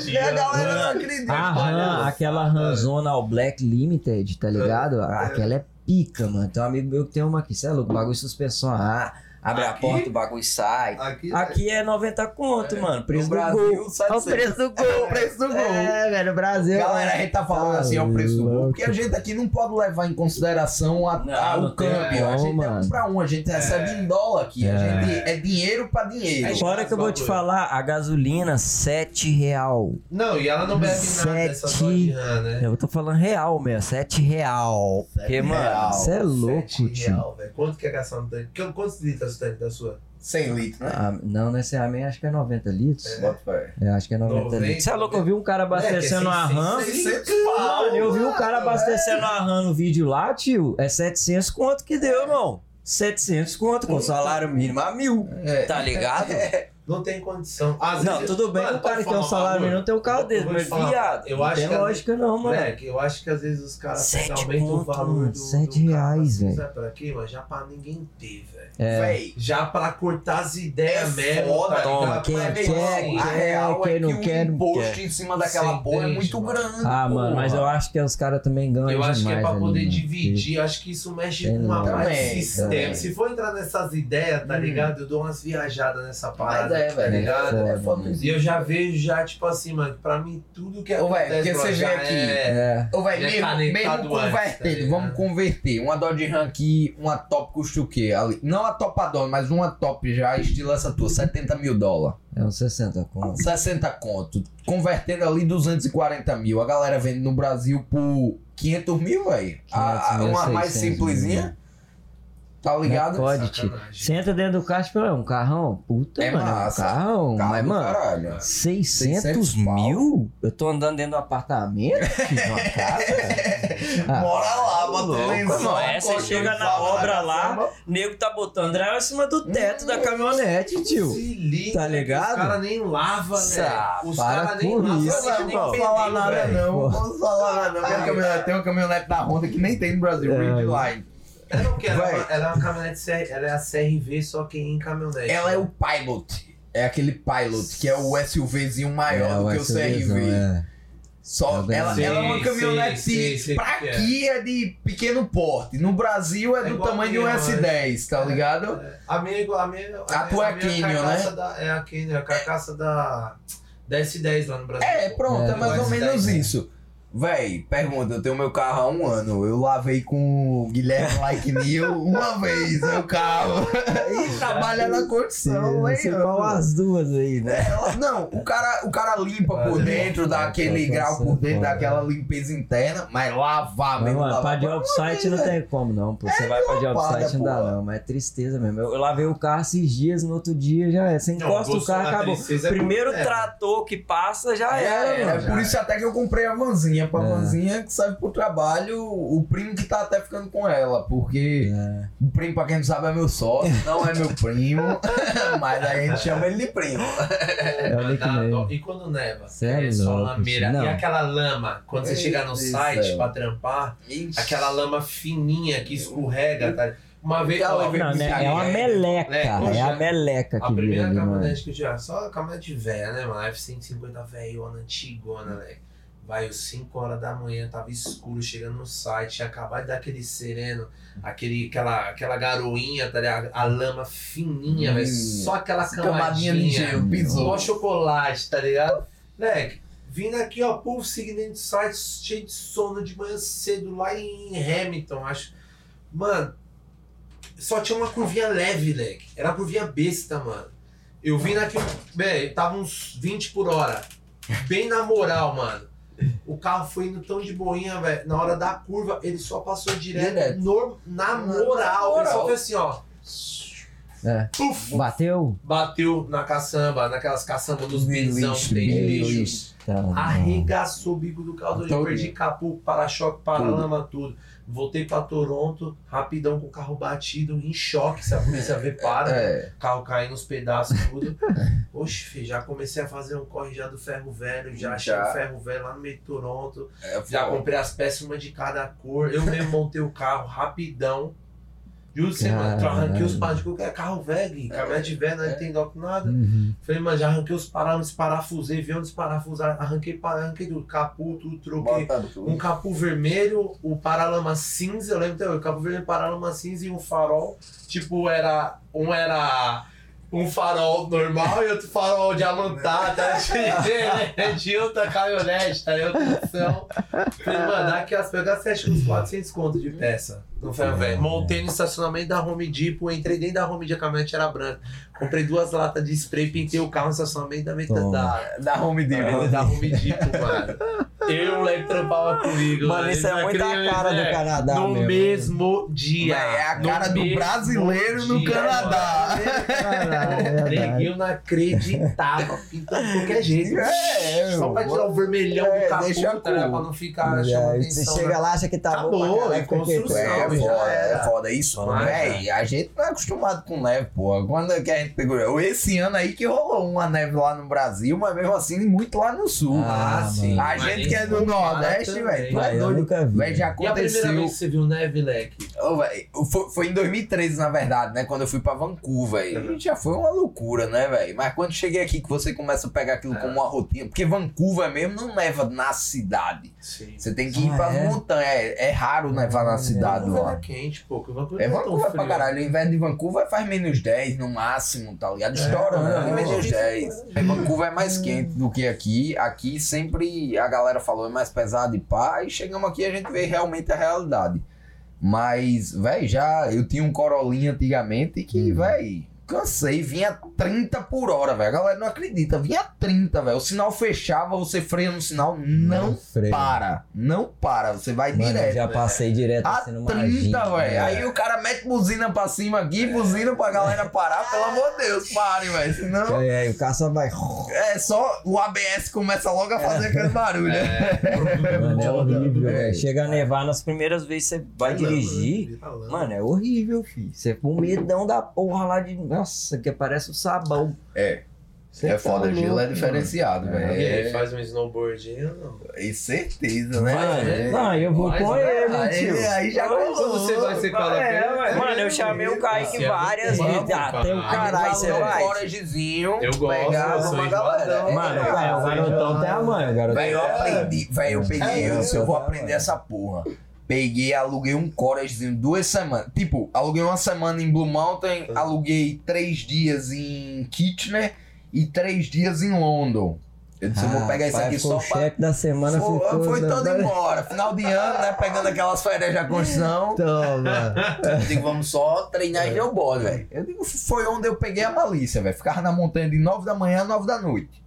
E a galera não acredita. A RAM, aquela ranzona ao Black Limited, tá ligado? Aquela é pica, mano. Tem um amigo meu que tem uma aqui, cê é louco, bagulho de suspensão. Ah, abre a Aqui? porta, o bagulho sai. Aqui, Aqui é 90 conto, É, mano. Preço do Brasil, gol. 700. É o preço do gol. É o preço do gol. É, velho, o Brasil. Galera, a gente tá falando Tá assim, é o preço do gol, porque a gente aqui não pode levar em consideração a, Não, a- não o tem câmbio. a gente é um mano. pra um, a gente recebe em dólar aqui. A É. gente é dinheiro pra dinheiro. Fora que eu vou te falar, a gasolina, 7 real. Não, e ela não bebe nada dessa Sete. vodka, né? Eu tô falando real, meu, 7 real. Porque, mano, real. você é louco, Sete tio. Quanto que é gastar no tanque? Que- Quantos litros o tanque da sua? 100 litros, né? Ah, não, necessariamente acho que é 90 litros. Bota fé. É, acho que é 90 90, litros. Você é louco, eu vi um cara abastecendo É, a que é RAM. 600 Mano, eu vi um cara mano, abastecendo a RAM no vídeo lá, tio. É 700 conto que deu, irmão. 700 conto com salário mínimo a mil. É. Tá ligado? Não tem condição. Às Não, vezes- tudo bem Mano, o cara que tem um salário mínimo tem um carro vou mas viado, eu não acho tem que- lógica não, mano. Moleque, eu acho que às vezes os caras pegam, aumentam o valor mano, do, sete do carro, reais, velho. sabe pra quê, mano? Já pra ninguém ter, velho. É. Véi, Já pra cortar as ideias É mesmo, foda, tá toma, quem Mas, quer, quer, real quem é que não o quer, não imposto quer. em cima daquela porra é muito grande. Ah, mano, mas eu acho que os caras também ganham Eu acho que é pra poder dividir, acho que isso mexe com uma parte de Também, sistema. Se for entrar nessas ideias, tá Hum. ligado? Eu dou umas viajadas nessa Mas parada, é, tá velho. ligado? É Foda, foda mano. E eu já vejo, já, tipo assim, mano, pra mim tudo que Ô, velho, acontece porque você vê já aqui, é... É. Ô, velho, é mesmo, mesmo convertendo, tá ligado? vamos converter. Uma Dodge Ram aqui, uma top custa o quê? Ali? Não a topadona, mas uma top já, estilo essa tua, 70 mil dólares. É uns 60 conto. 60 conto. Convertendo ali 240 mil. A galera vende no Brasil por 500 mil, velho. 500 mil, Uma mais 600 simplesinha. Tá ligado? Pode, tio. Entra dentro do carro, tipo, é um carrão? Puta, É mano, é um massa. carrão. Carro mas, mano, caralho. 600, 600 pau. mil? Eu tô andando dentro do apartamento, numa casa? Ah, Bora lá, bota lençol, não é? Você corte chega na obra lá, caramba. nego tá botando drive em cima do teto da caminhonete, tio. Se liga, Tá ligado? Os caras nem lavam, né? Os caras nem lavam. Não pneu, falar nada não, não posso falar nada não. Tem uma caminhonete da Honda que nem tem no Brasil, É. Ridgeline. Ela não quer, ela, ela é uma caminhonete, CR ela é a CRV, só que em caminhonete. Ela é o Pilot. É aquele Pilot, que é o SUVzinho maior do que o SUVzão, CRV. é. Só, É ela, Sei, ela é uma caminhonete sei, sei pra que é. aqui é de pequeno porte. No Brasil é É do igual tamanho de a um minha, S10, tá ligado? É, A minha é igual, a minha. A tua é minha Canyon, carcaça né? Da, é a Canyon, a carcaça da, da S10 lá no Brasil. É, pronto, é, É, mais o ou S10, menos né? isso. Véi, pergunta, eu tenho meu carro há um ano. Eu lavei com o Guilherme Like New uma vez meu carro. e trabalha na condição, Você hein? qual as duas aí, né? Ela- Não, o cara, o cara limpa por Mas é dentro, dá aquele grau por dentro, dá aquela limpeza interna, mas lavar mesmo. mano, pra job site não tem como não, pô. Você vai pra job site não dá não, mas é tristeza mesmo. Eu, eu lavei o carro esses dias, no outro dia já é. Você Não, encosta o gosto carro, acabou. é Primeiro é. trator que passa já É, era, é, mano. por isso até que eu comprei a vanzinha. Pra É. vanzinha que serve pro trabalho, o primo que tá até ficando com ela. Porque É. o primo, pra quem não sabe, é meu sócio, não é meu primo. mas a gente chama ele de primo. É o Mas dá nickname. dó. E quando neva? Sério, é só lameira. não. E aquela lama, quando você chegar no site céu. pra trampar, Ixi. aquela lama fininha que escorrega, tá? Uma vez. Aquela ó, Não, né? É uma meleca. É, É, hoje a é- meleca A que vira primeira ali, mano. caminhonete que eu tive, só a caminhonete velha, né, mano? F-150 velhona, antigona, né? Vai, às 5 horas da manhã, tava escuro, chegando no site, tinha acabado de dar aquele sereno, aquele, aquela, aquela garoinha, tá ligado? A lama fininha, Hum. velho. Só aquela Camadinha gelo, pisou. Igual chocolate, tá ligado? Moleque, vindo aqui, ó, povo seguindo do site, cheio de sono de manhã cedo, lá em Hamilton, acho. Mano, só tinha uma curvinha leve, leque. Era curvinha besta, mano. Eu vim aqui, velho, tava uns 20 por hora. Bem na moral, mano. O carro foi indo tão de boinha, velho. Na hora da curva, ele só passou direto, Direto. nor- na Na moral. Ele só moral. fez assim, ó. É. Puf! Bateu? Bateu na caçamba, naquelas caçambas dos bilhão que tem de lixo. Arregaçou o bico do carro, eu Todo. perdi capô, para-choque, para-lama, tudo. Voltei pra Toronto, rapidão com o carro batido, em choque, se a polícia vê, para. É. Carro caindo nos pedaços, tudo. Oxe, filho, já comecei a fazer um corre já do ferro velho, já achei o ferro velho lá no meio de Toronto. é Já comprei as peças, uma de cada cor. Eu mesmo montei o carro rapidão. Juro você, mano, arranquei os parafusos, que é carro velho, Gui, caminhonete velho, não É. tem dó com nada. Uhum. Falei, mano, já arranquei os parâmetros, parafusei, vi onde desparafusar, arranquei, arranquei tudo, capu, tudo, troquei. Um capu vermelho, o paralama cinza, eu lembro até hoje, o capu vermelho, paralama cinza e um farol. Tipo, era. Um era um farol normal e outro farol diamantado, né? de outra caminhonete, tá? ligado? Outra opção. Falei, mano, daqui as pegas você acha uns 400 conto de peça. Não foi, velho. Montei no estacionamento da Home Depot, entrei dentro da Home Depot, a caminhonete era branca. Comprei duas latas de spray, pintei o carro no estacionamento da Toma. da, Da Home Depot. da Home Depot, mano. Eu e o moleque trampava comigo. Mano, isso é muito a cara do é. Canadá No mesmo. mesmo dia. É a No cara do brasileiro no dia, Canadá. É mano. Neguinho não acreditava, pintando de qualquer jeito. É, Só pra tirar o vermelhão É, do capô, tá pra não ficar É, chamando atenção. Você chega né? lá, acha que tá Acabou, bom caralho, é construção. É já foda, é foda isso, Mas, véi. A gente não é acostumado com leve, pô. Quando que a gente pegou. Esse ano aí que rolou uma neve lá no Brasil, mas mesmo assim muito lá no sul. Ah, sim. A gente que é do Nordeste, velho, tu Ah, é eu doido. Velho, já E a primeira aconteceu. vez que você viu neve, leque? Véi, foi, foi em 2013, na verdade, né? Quando eu fui pra Vancouver. Uhum. E já foi uma loucura, né, velho? Mas quando cheguei aqui, que você começa a pegar aquilo É. como uma rotina. Porque Vancouver mesmo não neva na cidade. Sim. Você tem que ir Ah, pras é? montanhas. É, é raro nevar na cidade Vancouver é quente, pô. Vancouver É tão Vancouver pra frio. caralho. O inverno de Vancouver faz menos 10 no máximo, tá ligado? Estourando É, ali, é, menos é. 10. Aí Vancouver é mais quente do que aqui. Aqui sempre a galera falou é mais pesado e pá. E chegamos aqui e a gente vê realmente a realidade. Mas, velho, já eu tinha um Corolinha antigamente que, velho, cansei, vinha 30 por hora, velho. A galera não acredita, vinha 30, velho. O sinal fechava, você freia no sinal, não freio. para. Não para, você vai Mano, eu direto. já passei direto A assim numa 30, Jeep, velho. Aí o cara mete buzina pra cima aqui, buzina pra galera parar. Pelo amor de Deus, pare, velho. Senão É, aí o cara só vai. é só o ABS começa logo a fazer aquele barulho. né? Mano, é horrível, É. velho. Chega a nevar nas primeiras vezes você vai dirigir. Mano, é horrível, filho. Você com medão da porra lá de. Nossa, que parece o sabão. É. Cê é tá foda, louco, gelo é diferenciado, E aí, velho. faz um snowboardinho não? É certeza, né? Mano, É. não, eu vou Mas, com né, ele, Aí, tio. aí já Quando colou. você vai ser qual É, é. Mano, eu chamei o Kaique é várias vezes. Ah, tem cara. caralho, você um vai. coragezinho. Eu gosto, pegar eu sou uma galera. Mano, É, cara, o eu garotão tem a mãe, o garotão. Velho, eu aprendi. Velho, eu peguei. É, eu, vou aprender essa porra. Peguei, aluguei um coragezinho duas semanas. Tipo, aluguei uma semana em Blue Mountain, aluguei três dias em Kitchener e três dias em London. Eu disse, eu vou pegar isso aqui só o pra. cheque da semana Foi, ficou. foi todo embora. Final de ano, né? Pegando aquelas férias da construção. Toma. Eu digo, vamos só treinar e o bode, velho. Eu digo, foi onde eu peguei a malícia, velho. Ficava na montanha de 9 da manhã a 9 da noite.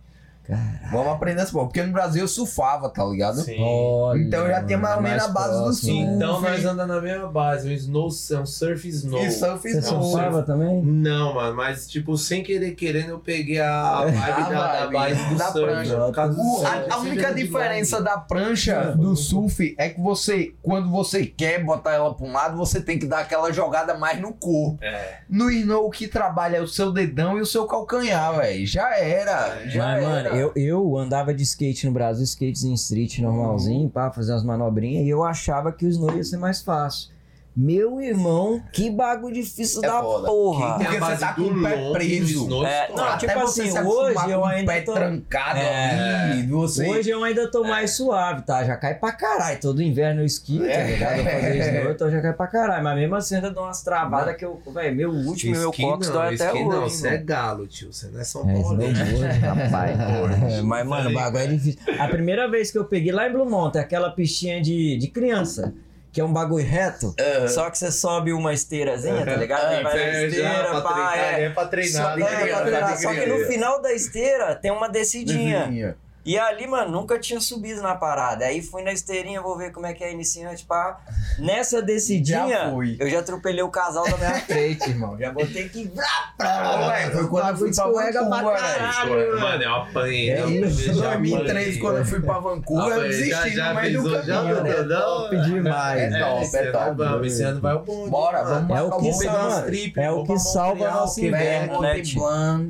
Vamos aprender essa porra. Porque no Brasil eu surfava, tá ligado? Sim. Olha, Então eu já tinha mais ou menos a base do próximo, sul. né? Então nós andamos na mesma base, um snow, é um surf snow. E surf Você snow. surfava também? Não, mano, mas tipo, sem querer querendo, eu peguei a, vibe da, da base do da surf. prancha. por causa do O- surf, a, a única de diferença da prancha do surf é que você, quando você quer botar ela pra um lado, você tem que dar aquela jogada mais no corpo. É. No snow, o que trabalha é o seu dedão e o seu calcanhar, velho. Já era. Já Mas, era. mano, eu, eu andava de skate no Brasil, skate em street normalzinho, pá, fazer umas manobrinhas, e eu achava que o snow ia ser mais fácil. Meu irmão, que bagulho difícil É da foda. porra. Porque você tá do com o pé preso. É, não, Até tipo você assim, acostumar hoje eu ainda pé tô- trancado É. ali, você... Hoje eu ainda tô mais suave, tá? Já cai pra caralho. Todo inverno eu esqui, tá É. ligado? Eu fazer snow, então já cai pra caralho. Mas mesmo assim ainda dou umas travadas que eu, velho, meu último, meu cox não, dói até hoje. não, você é galo, tio. Você não é São É, Paulo. snowboard, rapaz. Snowboard. É, Mas, mano, o bagulho é difícil. A primeira vez que eu peguei lá em Blue Mountain, aquela pistinha de, de criança, que é um bagulho reto, só que você sobe uma esteirazinha, tá ligado? Aí vai na É, esteira, pá, treinar, é. é pra Só, treinar. é, né? pra treinar. Só que no final da esteira tem uma descidinha. Desenho. E ali, mano, nunca tinha subido na parada. Aí fui na esteirinha, vou ver como é que é iniciante, pá. Nessa descidinha, Já fui. eu já atropelei o casal da minha frente, irmão. Já botei que velho, foi quando eu fui pra escorrega pra Vancouver, caralho. Mano, eu apanhei. É isso, já 2003, apanhei. quando eu fui pra Vancouver, eu desisti no meio do o- caminho. deu- né? Top demais. É top, é top. Vamos, esse ano vai o bonde. Bora, vamos É o marcar que um pegar salva, umas trip, é o vamos que salva nosso inverno, né.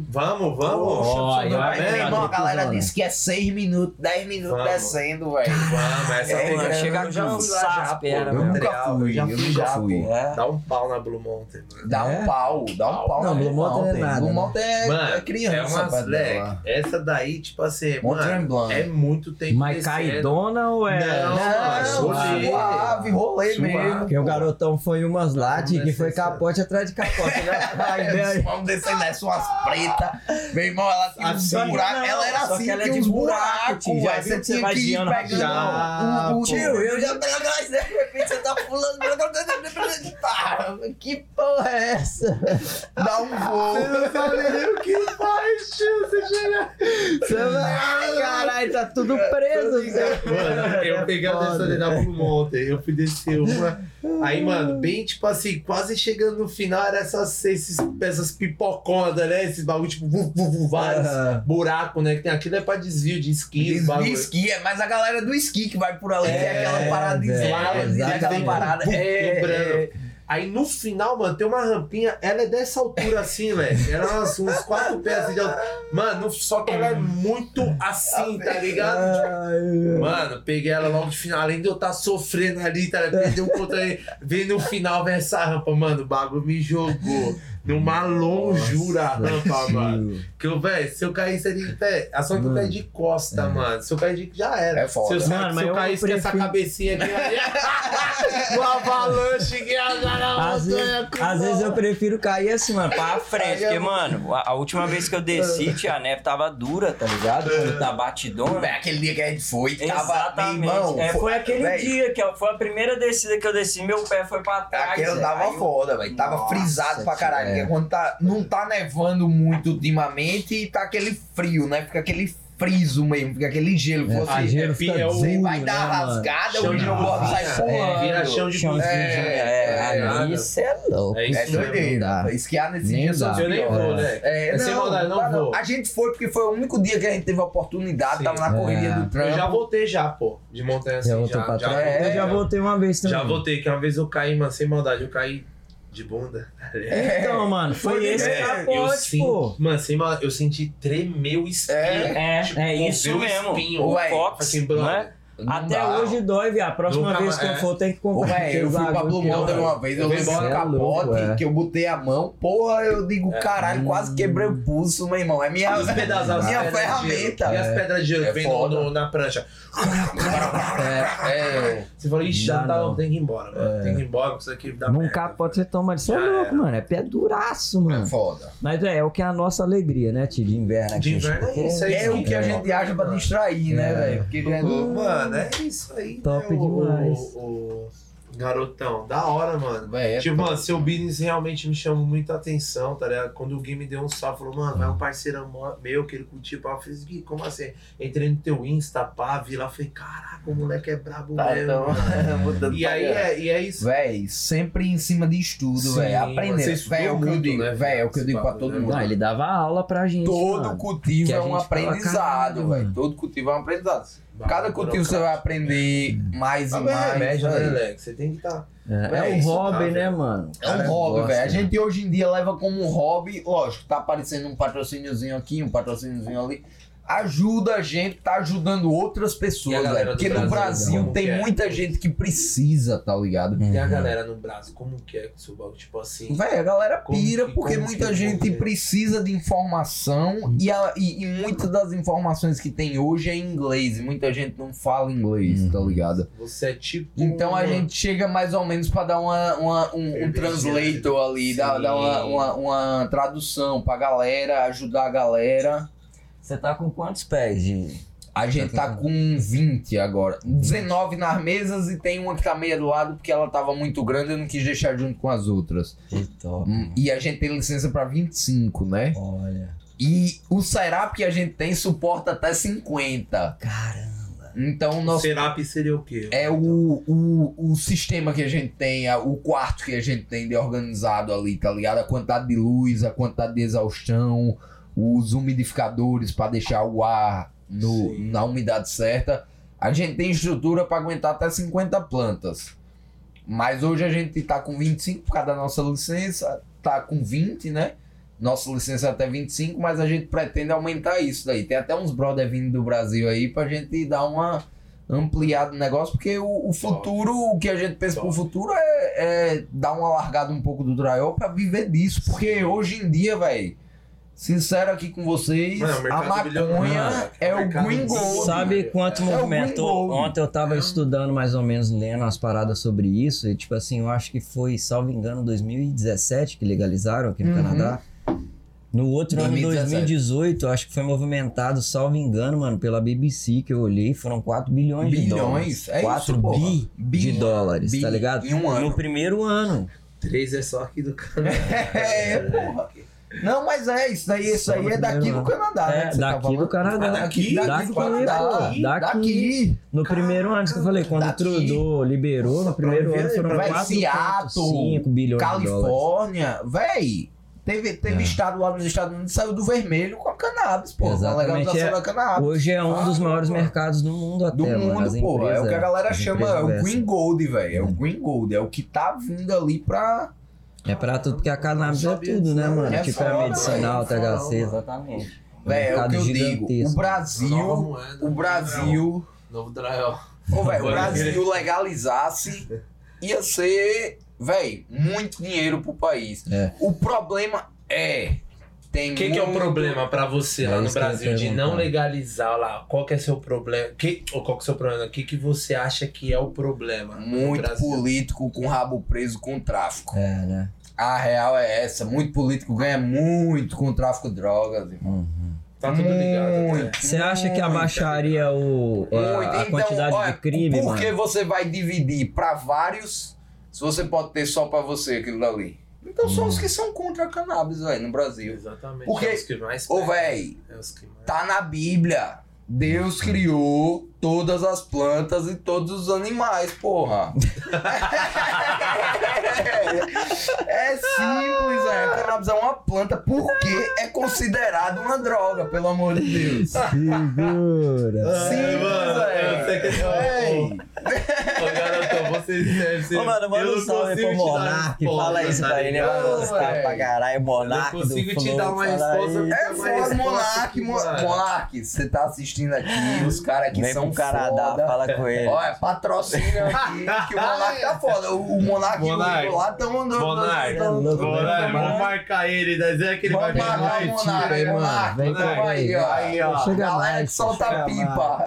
Vamos, vamos. Irmão, a galera disse que é 6 minutos, 10 minutos Vamos. descendo, velho. Vamos, essa É, tem mano, que- chega a eu já fui lá já, pô, nunca fui, eu já fui nunca já, fui. É. Dá um pau na Blue Mountain, mano. Dá É? um pau, dá um pau. Não, na Blue Mountain é nada, Blue né? Mountain é, Mano, é criança. é dela. Essa daí, tipo assim, mano, é muito tempo Mas descendo. caidona ou é. Não, Não, suave, rolê mesmo. Porque o garotão foi umas lá, Vamos que foi capote atrás de capote, né? É, velho. Vamos descer nessa umas pretas. Meu irmão, ela tinha buracos. não, Ela era só assim, que ela é tinha de uns buraco. Já viu Você tinha que ir pegando Já, o- o- Tio, eu já pego atrás, de repente você tá pulando. Tá, Que porra é essa? Dá um voo. Você não sabe nem o que faz, tio. Você chega. Você vai- Caralho, tá tudo preso. Mano, eu peguei a descida da Blue Mountain, eu fui descer uma. Aí, mano, bem tipo assim, quase chegando no final, era essas, esses, essas pipoconas, né? Esses bagulho, tipo, vu, vu, vu, vários Aham. buracos, né? Que tem aquilo é pra desvio de esqui, os De bagulho. esqui, é mais a galera do esqui que vai por ali, É, tem aquela parada de tem parada. É, quebrando. é, Aí no final, mano, tem uma rampinha, ela é dessa altura assim, velho. Era uns, uns quatro pés assim de altura. Mano, só que ela é muito assim, tá ligado? Mano, peguei ela logo de final, além de eu estar sofrendo ali, tá? Perdi um controle. Vem no final, vem essa rampa, mano, o bagulho me jogou. Numa longura a rampa, mano. Que eu, velho, se eu caísse ali, velho, a sorte que eu caí de costa, mano. Se eu cair de já era. É foda. Se eu, Mano, se mas eu eu caísse com essa prefiro- cabecinha aqui, ali, no avalanche que ia dar na Às vezes, às vezes eu prefiro cair assim, mano, pra frente. Porque, mano, a, a última vez que eu desci, tia, a neve tava dura, tá ligado? Quando tá batidona. Véi, aquele dia que a gente foi, tava. Meu Exatamente. irmão, É, foi aquele véi, dia que eu- foi a primeira descida que eu desci, meu pé foi pra trás. Aquele Zé. tava foda, velho. Tava frisado pra caralho. É. Porque quando tá, não tá nevando muito ultimamente e tá aquele frio, né? Fica aquele friso mesmo, fica aquele gelo. É, Você, a gelo fica é o- você duro, vai dar né, rasgada, Chão o de gelo sai pulando. é, vira chão de de- É, é, é, ali isso é louco. É isso É doideira. não. Esquiar nesse Nem dia são Eu nem vou, né? É, É sem não, maldade, não vou. A gente foi porque foi o único dia que a gente teve a oportunidade, Sim. tava na correria É. do trampo. Eu já voltei já, pô. De montanha assim. Já Já, voltou pra já, trás? é, eu já voltei uma vez também. Já voltei, que uma vez eu caí, mano, sem maldade, eu caí de bunda. Então, mano, foi esse é, eu capote, senti, pô. mano, sem maldade, eu senti tremer o espinho. É, Tipo, é isso o mesmo. espinho. O Ué, Cox, assim, é? Não Até dá. hoje dói, viado. A próxima Nunca vez que eu for, tem que comprar. velho, eu fui pra Blue Mountain uma vez, eu levei vou um embora. capote é louco, é. que eu botei a mão, porra, eu digo, É. caralho, quase quebrei o pulso, meu irmão. É minha, Os pedaços, minha de ferramenta. E as pedras de gelo É que vem no- no- na prancha. É, é. Você falou, ixi, Dá não tá, não. tem que ir embora, mano. Tem que ir embora, porque isso aqui dá Num capote você toma. Isso é Já louco, mano. É pé duraço, É mano. foda. Mas é, é o que é a nossa alegria, né, tio? De inverno aqui. De inverno é isso aí. É o que a gente acha pra distrair, né, É. velho? Porque já- Mano, é isso aí. Top né, o- demais. O, o garotão, da hora, mano. Véi, é tipo, top. mano, seu business realmente me chamou muita atenção, tá ligado? Quando o Gui me deu um salve, falou, mano, vai um parceiro meu que ele curtiu, pá. Eu fiz, Gui, como assim? Entrei no teu Insta, pá, vi lá, falei, caraca, o moleque é brabo Tá, mesmo. então, mano." mudando E aí é, e é isso. Véi, sempre em cima de estudo, você Aprender. Véi, é o que eu digo. né, Véi, é o que eu digo pra todo bagulho, mundo. Não, ele dava aula pra gente. Todo mano. cultivo é um aprendizado, velho. Todo cultivo é um aprendizado. Cada cultivo você vai aprender mais e Mas é mais. remédio, né? Você tem que estar. É, é É um hobby, tá, né, mano? É um hobby, velho. A né? gente hoje em dia leva como um hobby, lógico, tá aparecendo um patrocíniozinho aqui, um patrocíniozinho ali. Ajuda a gente, tá ajudando outras a pessoas, galera velho. Porque no Brasil, tem é? muita gente que precisa, tá ligado? E a Uhum. galera no Brasil, como que é o seu bagulho? Tipo assim. Véi, a galera pira que- porque muita que- gente precisa de informação e, a- e, e muitas das informações que tem hoje é em inglês e muita gente não fala inglês, tá ligado? Você é tipo. Então a gente chega mais ou menos pra dar uma, uma- um, um translator ali, dar uma, uma, uma tradução pra galera, ajudar a galera. Você tá com quantos pés de. A gente tá com 20 agora. 19 nas mesas e tem uma que tá meia do lado porque ela tava muito grande e eu não quis deixar junto com as outras. Que top. Hum, E a gente tem licença pra 25, né? Olha. E o Serap que a gente tem suporta até 50. Caramba. Então o nosso Serap seria o quê? é o, o, o sistema que a gente tem, o quarto que a gente tem de organizado ali, tá ligado? A quantidade de luz, a quantidade de exaustão, os umidificadores para deixar o ar no, na umidade certa. A gente tem estrutura para aguentar até 50 plantas. Mas hoje a gente tá com 25 por causa da nossa licença, tá com 20, né? Nossa licença é até 25, mas a gente pretende aumentar isso daí. Tem até uns brother vindo do Brasil aí pra gente dar uma ampliada no negócio, porque o, o futuro, o que a gente pensa pro Top. futuro é, é dar uma largada um pouco do drywall pra viver disso. Porque hoje em dia, velho, sincero aqui com vocês, Mano, é a bilionário, maconha é é o mercado green gold. Sabe quanto É o movimentou? Green Gold. Ontem eu tava estudando mais ou menos, lendo umas paradas sobre isso. E, tipo assim, eu acho que foi, salvo engano, 2017 que legalizaram aqui no Uhum. Canadá. No outro ano, 2017. 2018, eu acho que foi movimentado, salvo engano, mano, pela BBC que eu olhei, foram 4 bilhões, de Bilhões? dólares. É isso, 4 porra. bi, Bi- de dólares, bi tá ligado? em um ano. No primeiro ano. Três é só aqui do canal. É, porra. Não, mas é, isso daí, isso aí é daqui do Canadá, né? É, daqui do Canadá. Ah, daqui? Daqui, do pô, Canadá. daqui. No primeiro ano, que eu falei, quando o. Trudeau liberou, no primeiro ano foram vai, 4,5 Seattle, bilhões de dólares. Califórnia, véi, Teve, teve É. estado lá nos Estados Unidos saiu do vermelho com a cannabis, pô. Com a Exatamente, legalização é- da cannabis. Hoje é um dos Ah, maiores mano. mercados do mundo até, Do mundo, pô. É o empresas- que a galera chama empresas é o. Green Gold, velho. É o Green Gold. É o que tá vindo ali pra. É pra tudo, porque a cannabis é tudo, né, mano? É tipo, foda, é medicinal. THC, Foda, exatamente. Velho, é o que eu digo. gigantesco. O Nova Brasil. moeda. O Brasil. Novo Drael. Ô, velho, o Pode Brasil legalizasse, ia ser, velho, muito dinheiro pro país. É. O problema é. Tem O que, que é o muito- problema pra você lá no Brasil de não legalizar lá? Qual que é seu problema? Que, ou qual que é o seu problema? O que, que você acha que é o problema? Muito político com rabo preso com tráfico. É, né? A real é essa. Muito político ganha muito com tráfico de drogas. irmão. Uhum. Tá tudo ligado. né? Muito, Você acha que muito. abaixaria o, a, a Muito. Então, quantidade olha, de crime, Por que mano? você vai dividir pra vários se você pode ter só pra você aquilo dali? Então são Hum. os que são contra a cannabis, velho, no Brasil. Exatamente. Porque- É os que mais Ô, véi, É mais. tá na Bíblia. Deus criou todas as plantas e todos os animais, porra. é simples, é. A cannabis é uma planta porque é considerada uma droga, pelo amor de Deus. Segura. Sim, mano, velho. Ô, garoto, vocês devem ser. Ô, mano, manda eu um não salve pro Monark. Fala isso pra ele. ligado? Vai gostar pra caralho. Monark Eu consigo te dar uma resposta aí. É foda, Monark, vai. Monark, você tá assistindo aqui, os caras aqui são Canadá, foda. fala com ele. Olha, patrocínio aqui, que o Monark tá foda. O, Monark e o Monark. Lá andando. Monark, Tá louco, Monark, velho. vamos marcar ele, dizer que ele vai Vamos vir o Monark, aí, mano. Monark, Vem vamos cá, aí, ó. Aí. Chega Galera mais, que solta a pipa.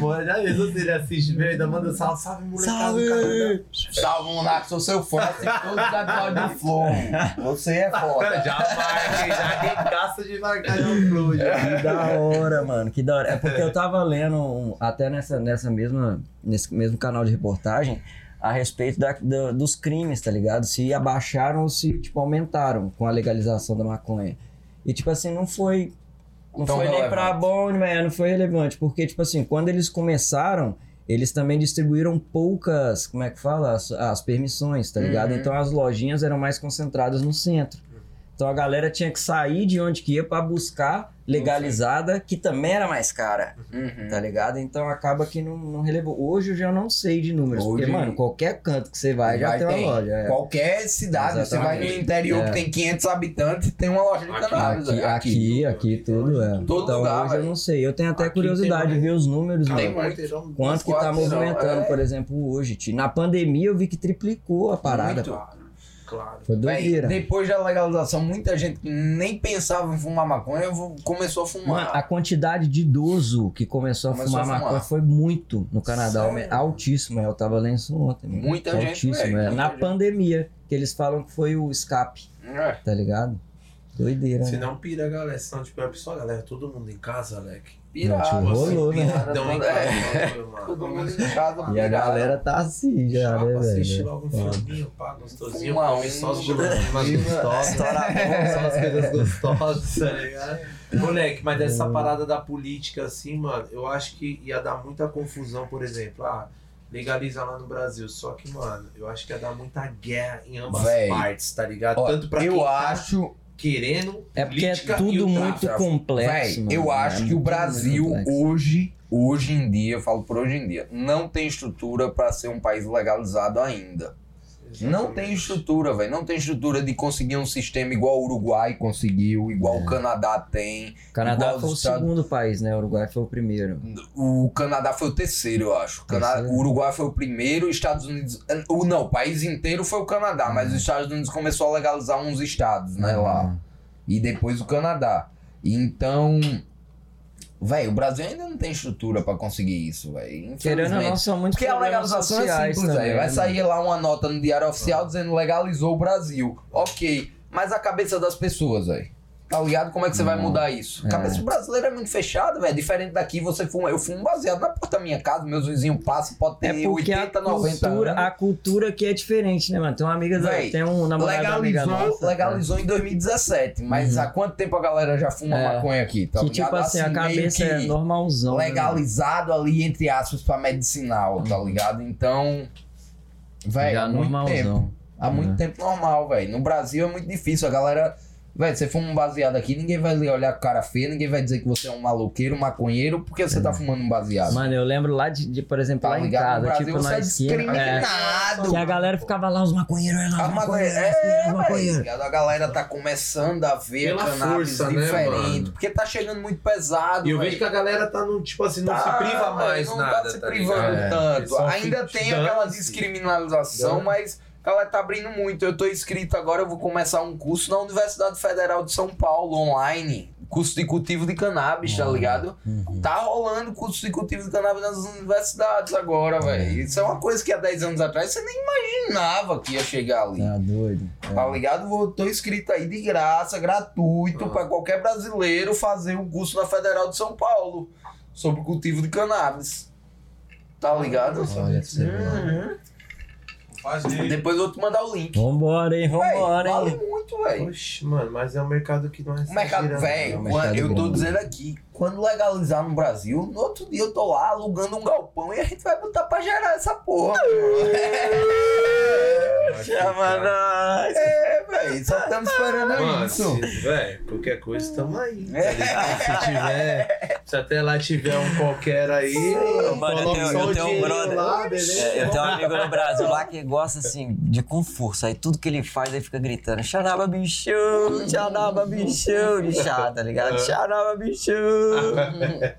Mano, já se ele assiste mesmo? Ainda manda salve, salve, molecada do Canadá. Salve, Monark, sou seu fã. Assisto todos os episódios do Flow. Você é foda. Já marca, já arregaça de marcar no Flow. já. Que da hora, mano, que da hora. É porque eu tava lendo um- até nessa, nessa mesma, nesse mesmo canal de reportagem a respeito da- da- dos crimes, tá ligado? Se abaixaram ou se, tipo, aumentaram com a legalização da maconha. E, tipo assim, não foi. Não Tão foi nem relevante. pra bom, não foi relevante. Porque, tipo assim, quando eles começaram, eles também distribuíram poucas, como é que fala? As, as permissões, tá ligado? Uhum. Então as lojinhas eram mais concentradas no centro. Então a galera tinha que sair de onde que ia pra buscar legalizada, que também era mais cara, Uhum. tá ligado? Então acaba que não, não relevou. Hoje eu já não sei de números, Hoje- porque, mano, qualquer canto que você vai, já Vai tem uma loja. é. Qualquer cidade, você vai no Exatamente. interior É. que tem 500 habitantes tem uma loja de Aqui, cannabis. Aqui, velho. aqui, aqui, tudo é. Todo então lugar, hoje eu não sei. Eu tenho até Aqui curiosidade tem de ver os números, Tem mano. muito. Quanto que tá movimentando, é. por exemplo, hoje. tio. Na pandemia eu vi que triplicou a parada. Muito. Claro. Foi Véi, doideira. depois da legalização, muita gente que nem pensava em fumar maconha começou a fumar. Mano, a quantidade de idoso que começou a Começou fumar a fumar. maconha foi muito no Canadá. Sério? Altíssimo, é, eu tava lendo isso ontem. mano. Muita gente, Altíssimo, é. Na gente. pandemia, que eles falam que foi o escape, É. tá ligado? Doideira, Se né? não pira, galera. Senão, tipo, é pessoal, galera, todo mundo em casa, Alec. Pirado. Não, tipo, rolou, né? Piradão em É. Todo mundo casa. E a galera tá assim já, Chapa, né, assiste velho? logo um filminho, pá, gostosinho. Uma come só as unha. guloseimas gostosas. Só as coisas gostosas, tá ligado? Moleque, mas essa parada da política, assim, mano, eu acho que ia dar muita confusão, por exemplo. Ah, legaliza lá no Brasil. Só que, mano, eu acho que ia dar muita guerra em ambas Véi. partes, tá ligado? Ó, Tanto pra eu quem tá acho, querendo É porque é tudo muito complexo. véi, mano. eu É acho que muito, o Brasil hoje, hoje em dia, eu falo por hoje em dia, não tem estrutura pra ser um país legalizado ainda. Não tem estrutura, velho. Não tem estrutura de conseguir um sistema igual o Uruguai conseguiu, igual É. o Canadá tem. O Canadá foi o Estados- segundo país, né? O Uruguai foi o primeiro. O Canadá foi o terceiro, eu acho. O, Cana- o Uruguai foi o primeiro, os Estados Unidos. O, não, o país inteiro foi o Canadá, mas os Estados Unidos começou a legalizar uns estados, né, lá. E depois o Canadá. Então. Velho, o Brasil ainda não tem estrutura pra conseguir isso, velho. Querendo ou não, são muitos Porque a legalização é simples, velho. Vai né, sair lá uma nota no Diário Oficial dizendo legalizou o Brasil. Ok. Mas a cabeça das pessoas, velho. Tá ligado? Como é que você vai Não. mudar isso? A É. cabeça do brasileiro é muito fechada, velho. Diferente daqui, você fuma. Eu fumo baseado na porta da minha casa, meus vizinhos passam, pode ter É porque 80, a 90 cultura, anos. a cultura aqui é diferente, né, mano? Tem uma amiga, da, tem um namorado amiga Legalizou, nossa. legalizou em 2017, mas Uhum. há quanto tempo a galera já fuma É. maconha aqui? Tá que ligado? tipo assim, a meio cabeça é normalzão. né, legalizado ali, entre aspas, pra medicinal, tá ligado? Então. Velho, há muito tempo. normalzão. Há muito tempo normal, velho. No Brasil é muito difícil. A galera. Velho, você fuma um baseado aqui, ninguém vai lhe olhar com cara feia, ninguém vai dizer que você é um maloqueiro, um maconheiro, porque você tá fumando um baseado. Mano, eu lembro lá de, de, por exemplo, Tá lá em casa, Brasil tipo você na é esquina. É, discriminado. que a galera ficava lá, os maconheiros, os A maconheira, maconheiros, é, os velho, maconheiros. ligado? a galera tá começando a ver Pela cannabis força, né, diferente, mano? porque tá chegando muito pesado, E eu velho. vejo que a galera tá no, tipo assim, não Tá, se priva mais não nada. tá se tá privando ligado? tanto. É, Ainda tem aquela descriminalização, mas galera tá abrindo muito. Eu tô inscrito agora, eu vou começar um curso na Universidade Federal de São Paulo, online. Curso de cultivo de cannabis, tá ligado? Uhum. Tá rolando curso de cultivo de cannabis nas universidades agora, velho. Isso é uma coisa que há 10 anos atrás você nem imaginava que ia chegar ali. Tá doido. Tá ligado? Vou, tô inscrito aí de graça, gratuito, Ah. pra qualquer brasileiro fazer um curso na Federal de São Paulo sobre cultivo de cannabis. Tá ligado? Olha, você. Uhum. Fazer. Depois eu vou te mandar o link. Vambora, hein, Véi, vambora, vale hein. muito, velho. Oxe, mano, mas é um mercado que não é O mercado, velho, é um eu tô grande. dizendo aqui, quando legalizar no Brasil, no outro dia eu tô lá alugando um galpão e a gente vai botar pra gerar essa porra. Chama nós. é, velho, só estamos esperando Mano, isso. velho, qualquer coisa, tamo aí. tá É. ligado? Se tiver, se até lá tiver um qualquer aí, Mano, eu tenho- eu tenho um brother- lá, beleza? É, eu tenho um amigo no Brasil lá que gosta assim de com força. Aí tudo que ele faz aí fica gritando: Xanaba bichão, Xanaba bichão, de chá, tá ligado? Xanaba bichão.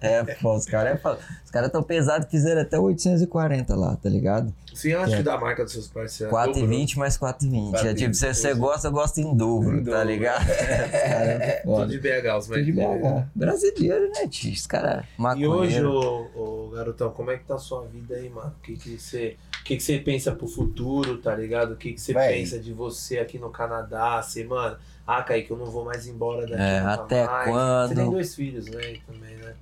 É, pô, os caras é foda. Os caras tão pesados, fizeram até 840 lá, tá ligado? Sim, eu acho que da marca dos seus parceiros. 4,20 mais 4,20. É tipo, se você gosta, gosta em dobro, Em tá dobro. ligado? Caras é Tudo de BH, os Tudo de BH. Brasileiro, né, tio? Os caras E maconheiro. hoje, ô, ô, garotão, como é que tá a sua vida aí, mano? O que que você, o que que você pensa pro futuro, tá ligado? O que que você Véi. pensa de você aqui no Canadá? Você, mano, ah, Kaique, eu não vou mais embora daqui É, até mais. quando? Você tem dois filhos, né, também, né?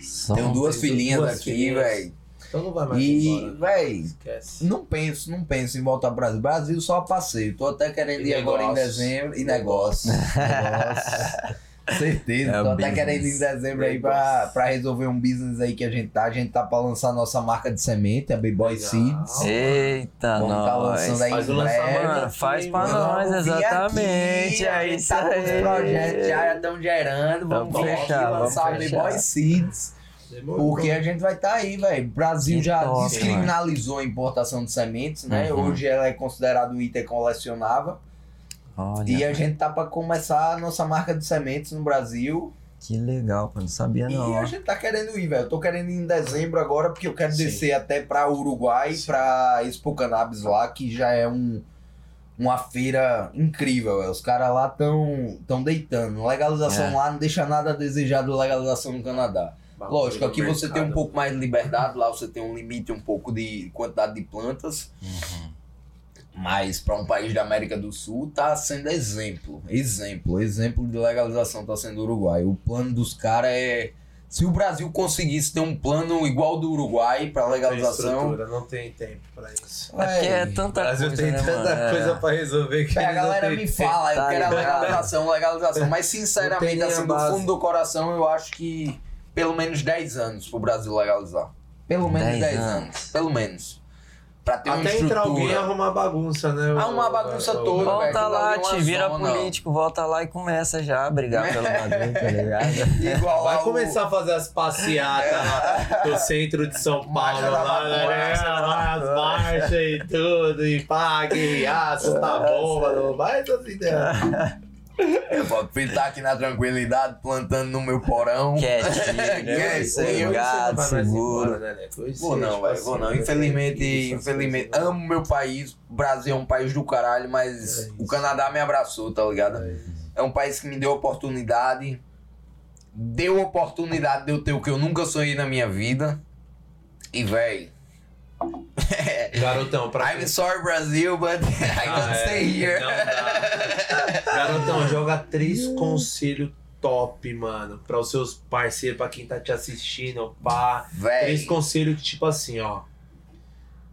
São- Tenho duas filhinhas duas aqui, velho. Então não vai mais E, embora. velho, Esquece. Não penso, não penso em voltar pro Brasil. Brasil só a passeio. Tô até querendo E ir agora em dezembro. E negócio. negócio. Certeza. É Tô o até business. querendo ir em dezembro aí pra, pra resolver um business aí que a gente tá. A gente tá pra lançar nossa marca de semente, a B-Boy. Seeds. Eita, Vamos tá nós. lançando aí Faz em breve. Mano, faz pra Vamos nós, vir exatamente. aqui, É isso tá com os aí. projetos já, já estão gerando. Vamos, Vamos vir fechar, aqui vamos lançar a. B-Boy Seeds. Porque a gente vai estar aí, velho. O Brasil Que já top, descriminalizou a importação de sementes, né? Uhum. Hoje ela é considerada um item colecionável. Olha, E a gente tá pra começar a nossa marca de sementes no Brasil. que legal, pô, não sabia não. E a gente tá querendo ir, velho. Eu tô querendo ir em dezembro agora, porque eu quero Sim. descer até pra Uruguai, Sim. pra Expo Cannabis lá, que já é um, uma feira incrível, velho. Os caras lá tão, tão deitando. Legalização É. lá não deixa nada a desejar do legalização no Canadá. Lógico, aqui você tem um mercado. pouco mais de liberdade, lá você tem um limite um pouco de quantidade de plantas. Uhum. Mas para um país da América do Sul tá sendo exemplo. Exemplo. Exemplo de legalização tá sendo o Uruguai. O plano dos caras é. Se o Brasil conseguisse ter um plano igual do Uruguai para tem legalização. estrutura, não tem tempo pra isso. É porque é véi, O tanta Brasil coisa, tem né, tanta mano? É. coisa pra resolver que véi, a galera me tempo. fala, eu Tá quero a legalização, legalização. Mas sinceramente, assim, do fundo do coração, eu acho que pelo menos 10 anos pro Brasil legalizar. Pelo menos 10 10, anos. anos. Pelo menos. Pra ter uma Até entrar alguém e arrumar bagunça, né? Arrumar o- bagunça o- toda, Volta velho, lá, é te uma vira zona. político, volta lá e começa já a brigar pelo bagulho, tá ligado? Igual lá Vai o- começar a fazer as passeatas lá no centro de São Paulo, da lá, né? Da Lá, as marchas e tudo, e pague, aço, tá bomba, não vai essas ideias. Eu vou ficar aqui na tranquilidade, plantando no meu porão. Quietinho, né? Quietinho. Não vai mais seguro. embora, né, Leco? Hoje Vou não, tipo velho, assim, vou não. vai ter Infelizmente, infelizmente, né? amo meu país. O Brasil é um país do caralho, mas É o. Canadá me abraçou, tá ligado? É É um país que me deu oportunidade. Deu oportunidade de eu ter o que eu nunca sonhei na minha vida. E, velho. Garotão, pra I'm sorry, Brasil, but I Ah, é. stay here. Garotão, joga três conselhos top, mano, para os seus parceiros, pra quem tá te assistindo, pá. Três Véi. conselhos que, tipo assim, ó.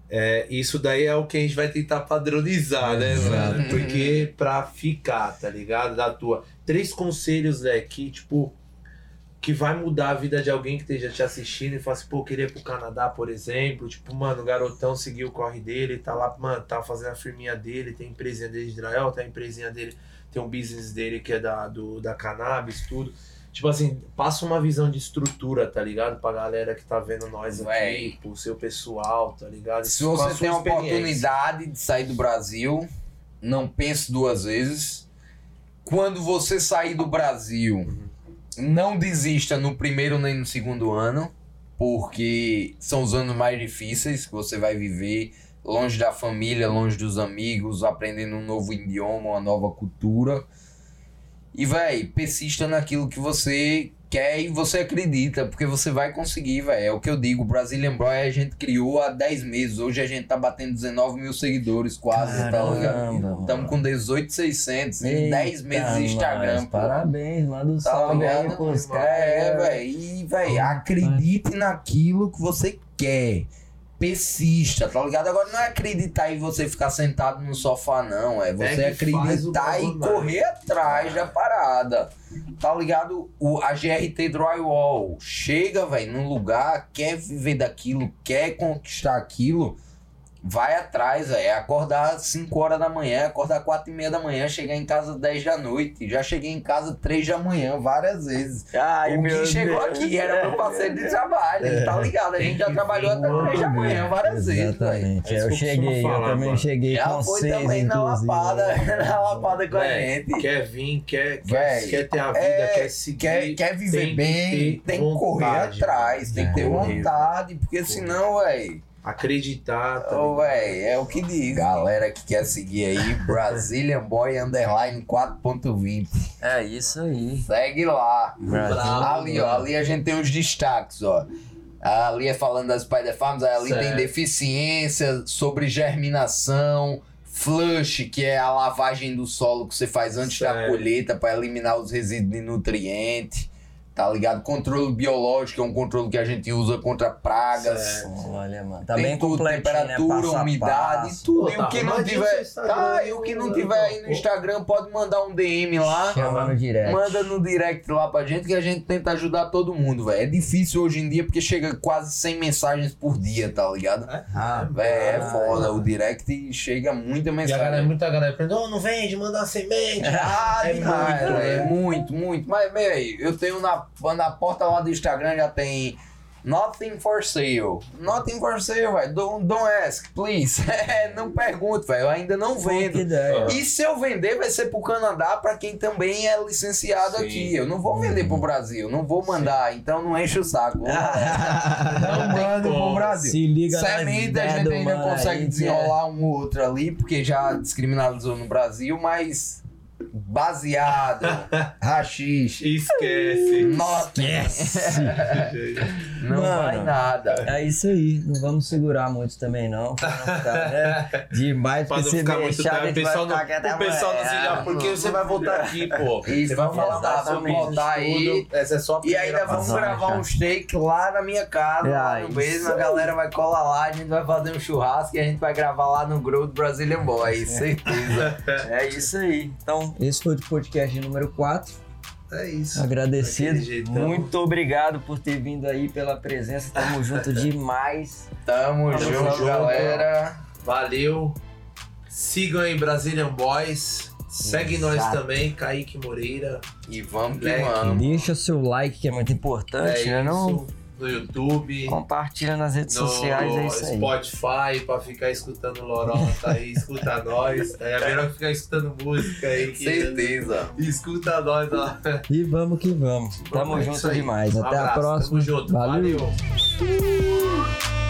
É, isso daí é o que a gente vai tentar padronizar, né, Exato. mano? Porque pra ficar, tá ligado? Da tua. Três conselhos, né, que, tipo, que vai mudar a vida de alguém que esteja te assistindo e fala assim, pô, queria ir pro Canadá, por exemplo. Tipo, mano, o garotão seguiu o corre dele, tá lá, mano, tá fazendo a firminha dele, tem empresinha dele de Israel, tem a empresinha dele, tem um business dele que é da, do, da cannabis, tudo. Tipo assim, passa uma visão de estrutura, tá ligado? Pra galera que tá vendo nós Véi. aqui, pro seu pessoal, tá ligado? Se você tem a oportunidade de sair do Brasil, não pense duas vezes. Quando você sair do Brasil, não desista no primeiro nem no segundo ano, porque são os anos mais difíceis que você vai viver longe da família, longe dos amigos, aprendendo um novo idioma, uma nova cultura. E, véi, persista naquilo que você quer e você acredita, porque você vai conseguir, velho. É o que eu digo, o Brazilian Boy a gente criou há 10 meses. Hoje a gente tá batendo 19 mil seguidores quase, tá ligado? Caramba. Estamos com 18,600 em 10 Eita, meses de Instagram, pô. Parabéns, manda um Tá salve aí pros irmão? caras. É, velho. E, velho, acredite naquilo que você quer. Persista, tá ligado? Agora não é acreditar e você ficar sentado no sofá, não. É você É faz o acreditar e correr atrás da parada. Tá ligado? O, a GRT Drywall chega, velho, num lugar, quer viver daquilo, quer conquistar aquilo. Vai atrás, velho. É acordar 5 horas da manhã, acordar 4 e meia da manhã, chegar em casa 10 da noite. Já cheguei em casa 3 da manhã várias vezes. Ai, o meu que chegou Deus. aqui era meu parceiro de trabalho, ele tá ligado? A gente já trabalhou até vir 3 da manhã várias vezes, velho. Exatamente. É isso eu cheguei, eu falar, também mano. cheguei Já com foi seis, também na inclusive. lapada, na lapada com a Véi, gente. Quer vir, quer, Véi, quer, quer ter a vida, é, quer seguir. Quer, quer viver tem bem, tem que correr atrás, tem que ter vontade, porque Correr. senão, velho. Acreditar, tá ligado? véi, é o que diz. Galera que quer seguir aí, Brazilian Boy Underline 4.20. É isso aí. Segue lá. Ali, ó, ali a gente tem os destaques, ó. Ali é falando das Spider Farms, ali Certo. tem deficiência sobre germinação, flush, que é a lavagem do solo que você faz antes da Certo. colheita para eliminar os resíduos de nutriente. Tá ligado? Controle biológico é um controle que a gente usa contra pragas. Certo. Olha, mano. Tá Tem bem tudo, completinho, temperatura, né? Umidade, passo. tudo. Pô, e tá o que não arrumadinho tiver. Instagram Tá, aí, e o que né, não então, tiver aí no. Instagram pode mandar um DM lá. Chama no direct. Manda no direct lá pra gente que a gente tenta ajudar todo mundo, velho. É difícil hoje em dia porque chega quase 100 mensagens por dia, tá ligado? Ah, Véi, é Ah, foda. O direct chega muita E a galera, mensagem. muita galera pergunta, oh, não vende, manda uma semente. Ah, É demais, muito, é né? muito, muito. Mas, velho, eu tenho na, na porta lá do Instagram já tem. Nothing for sale. Nothing for sale, velho. Don't, don't ask, please. É, não pergunte, velho. Eu ainda não vendo. ideia. E se eu vender, vai ser pro Canadá pra quem também é licenciado Sim. aqui. Eu não vou vender pro Brasil, não vou mandar, então não enche o saco. não tem mando pro. Brasil. Se liga nas Semente a gente ainda mano consegue aí, que é- desenrolar um ou outro ali, porque já descriminalizou no Brasil, mas baseado, rachixe, Esquece. nota, não Mano. vai nada. É isso aí, não vamos segurar muito também não, pra não ficar, né? Demais, Pra não se ficar muito deixar, a tempo, o pessoal não, o pessoal se liga, porque você vai voltar aqui, pô. Isso, você vai vamos falar voltar, mais sobre voltar aí. Essa é só a E ainda vamos gravar um steak lá na minha casa, lá no isso mesmo. A galera vai colar lá, a gente vai fazer um churrasco e a gente vai gravar lá no Grow do Brazilian Boy, certeza. É isso aí. Então, esse foi o podcast número 4. É isso. Agradecido. Jeitão. Muito obrigado por ter vindo aí pela presença. Tamo junto demais. Tamo, Tamo junto, junto. galera. Valeu. Sigam aí Brazilian Boys. Segue nós Exato. também, Kaique Moreira. E vamos que Black. vamos. Deixa seu like que é muito importante, É né? Não isso. No YouTube. compartilha nas redes No sociais, é isso aí. Spotify pra ficar escutando Lorota aí, escuta nós. É melhor ficar escutando música aí. Que... Certeza. Escuta nós lá. E vamos que vamos. Tamo É junto isso aí. demais. Um Até a abraço, próxima. Tamo junto. Valeu. Valeu.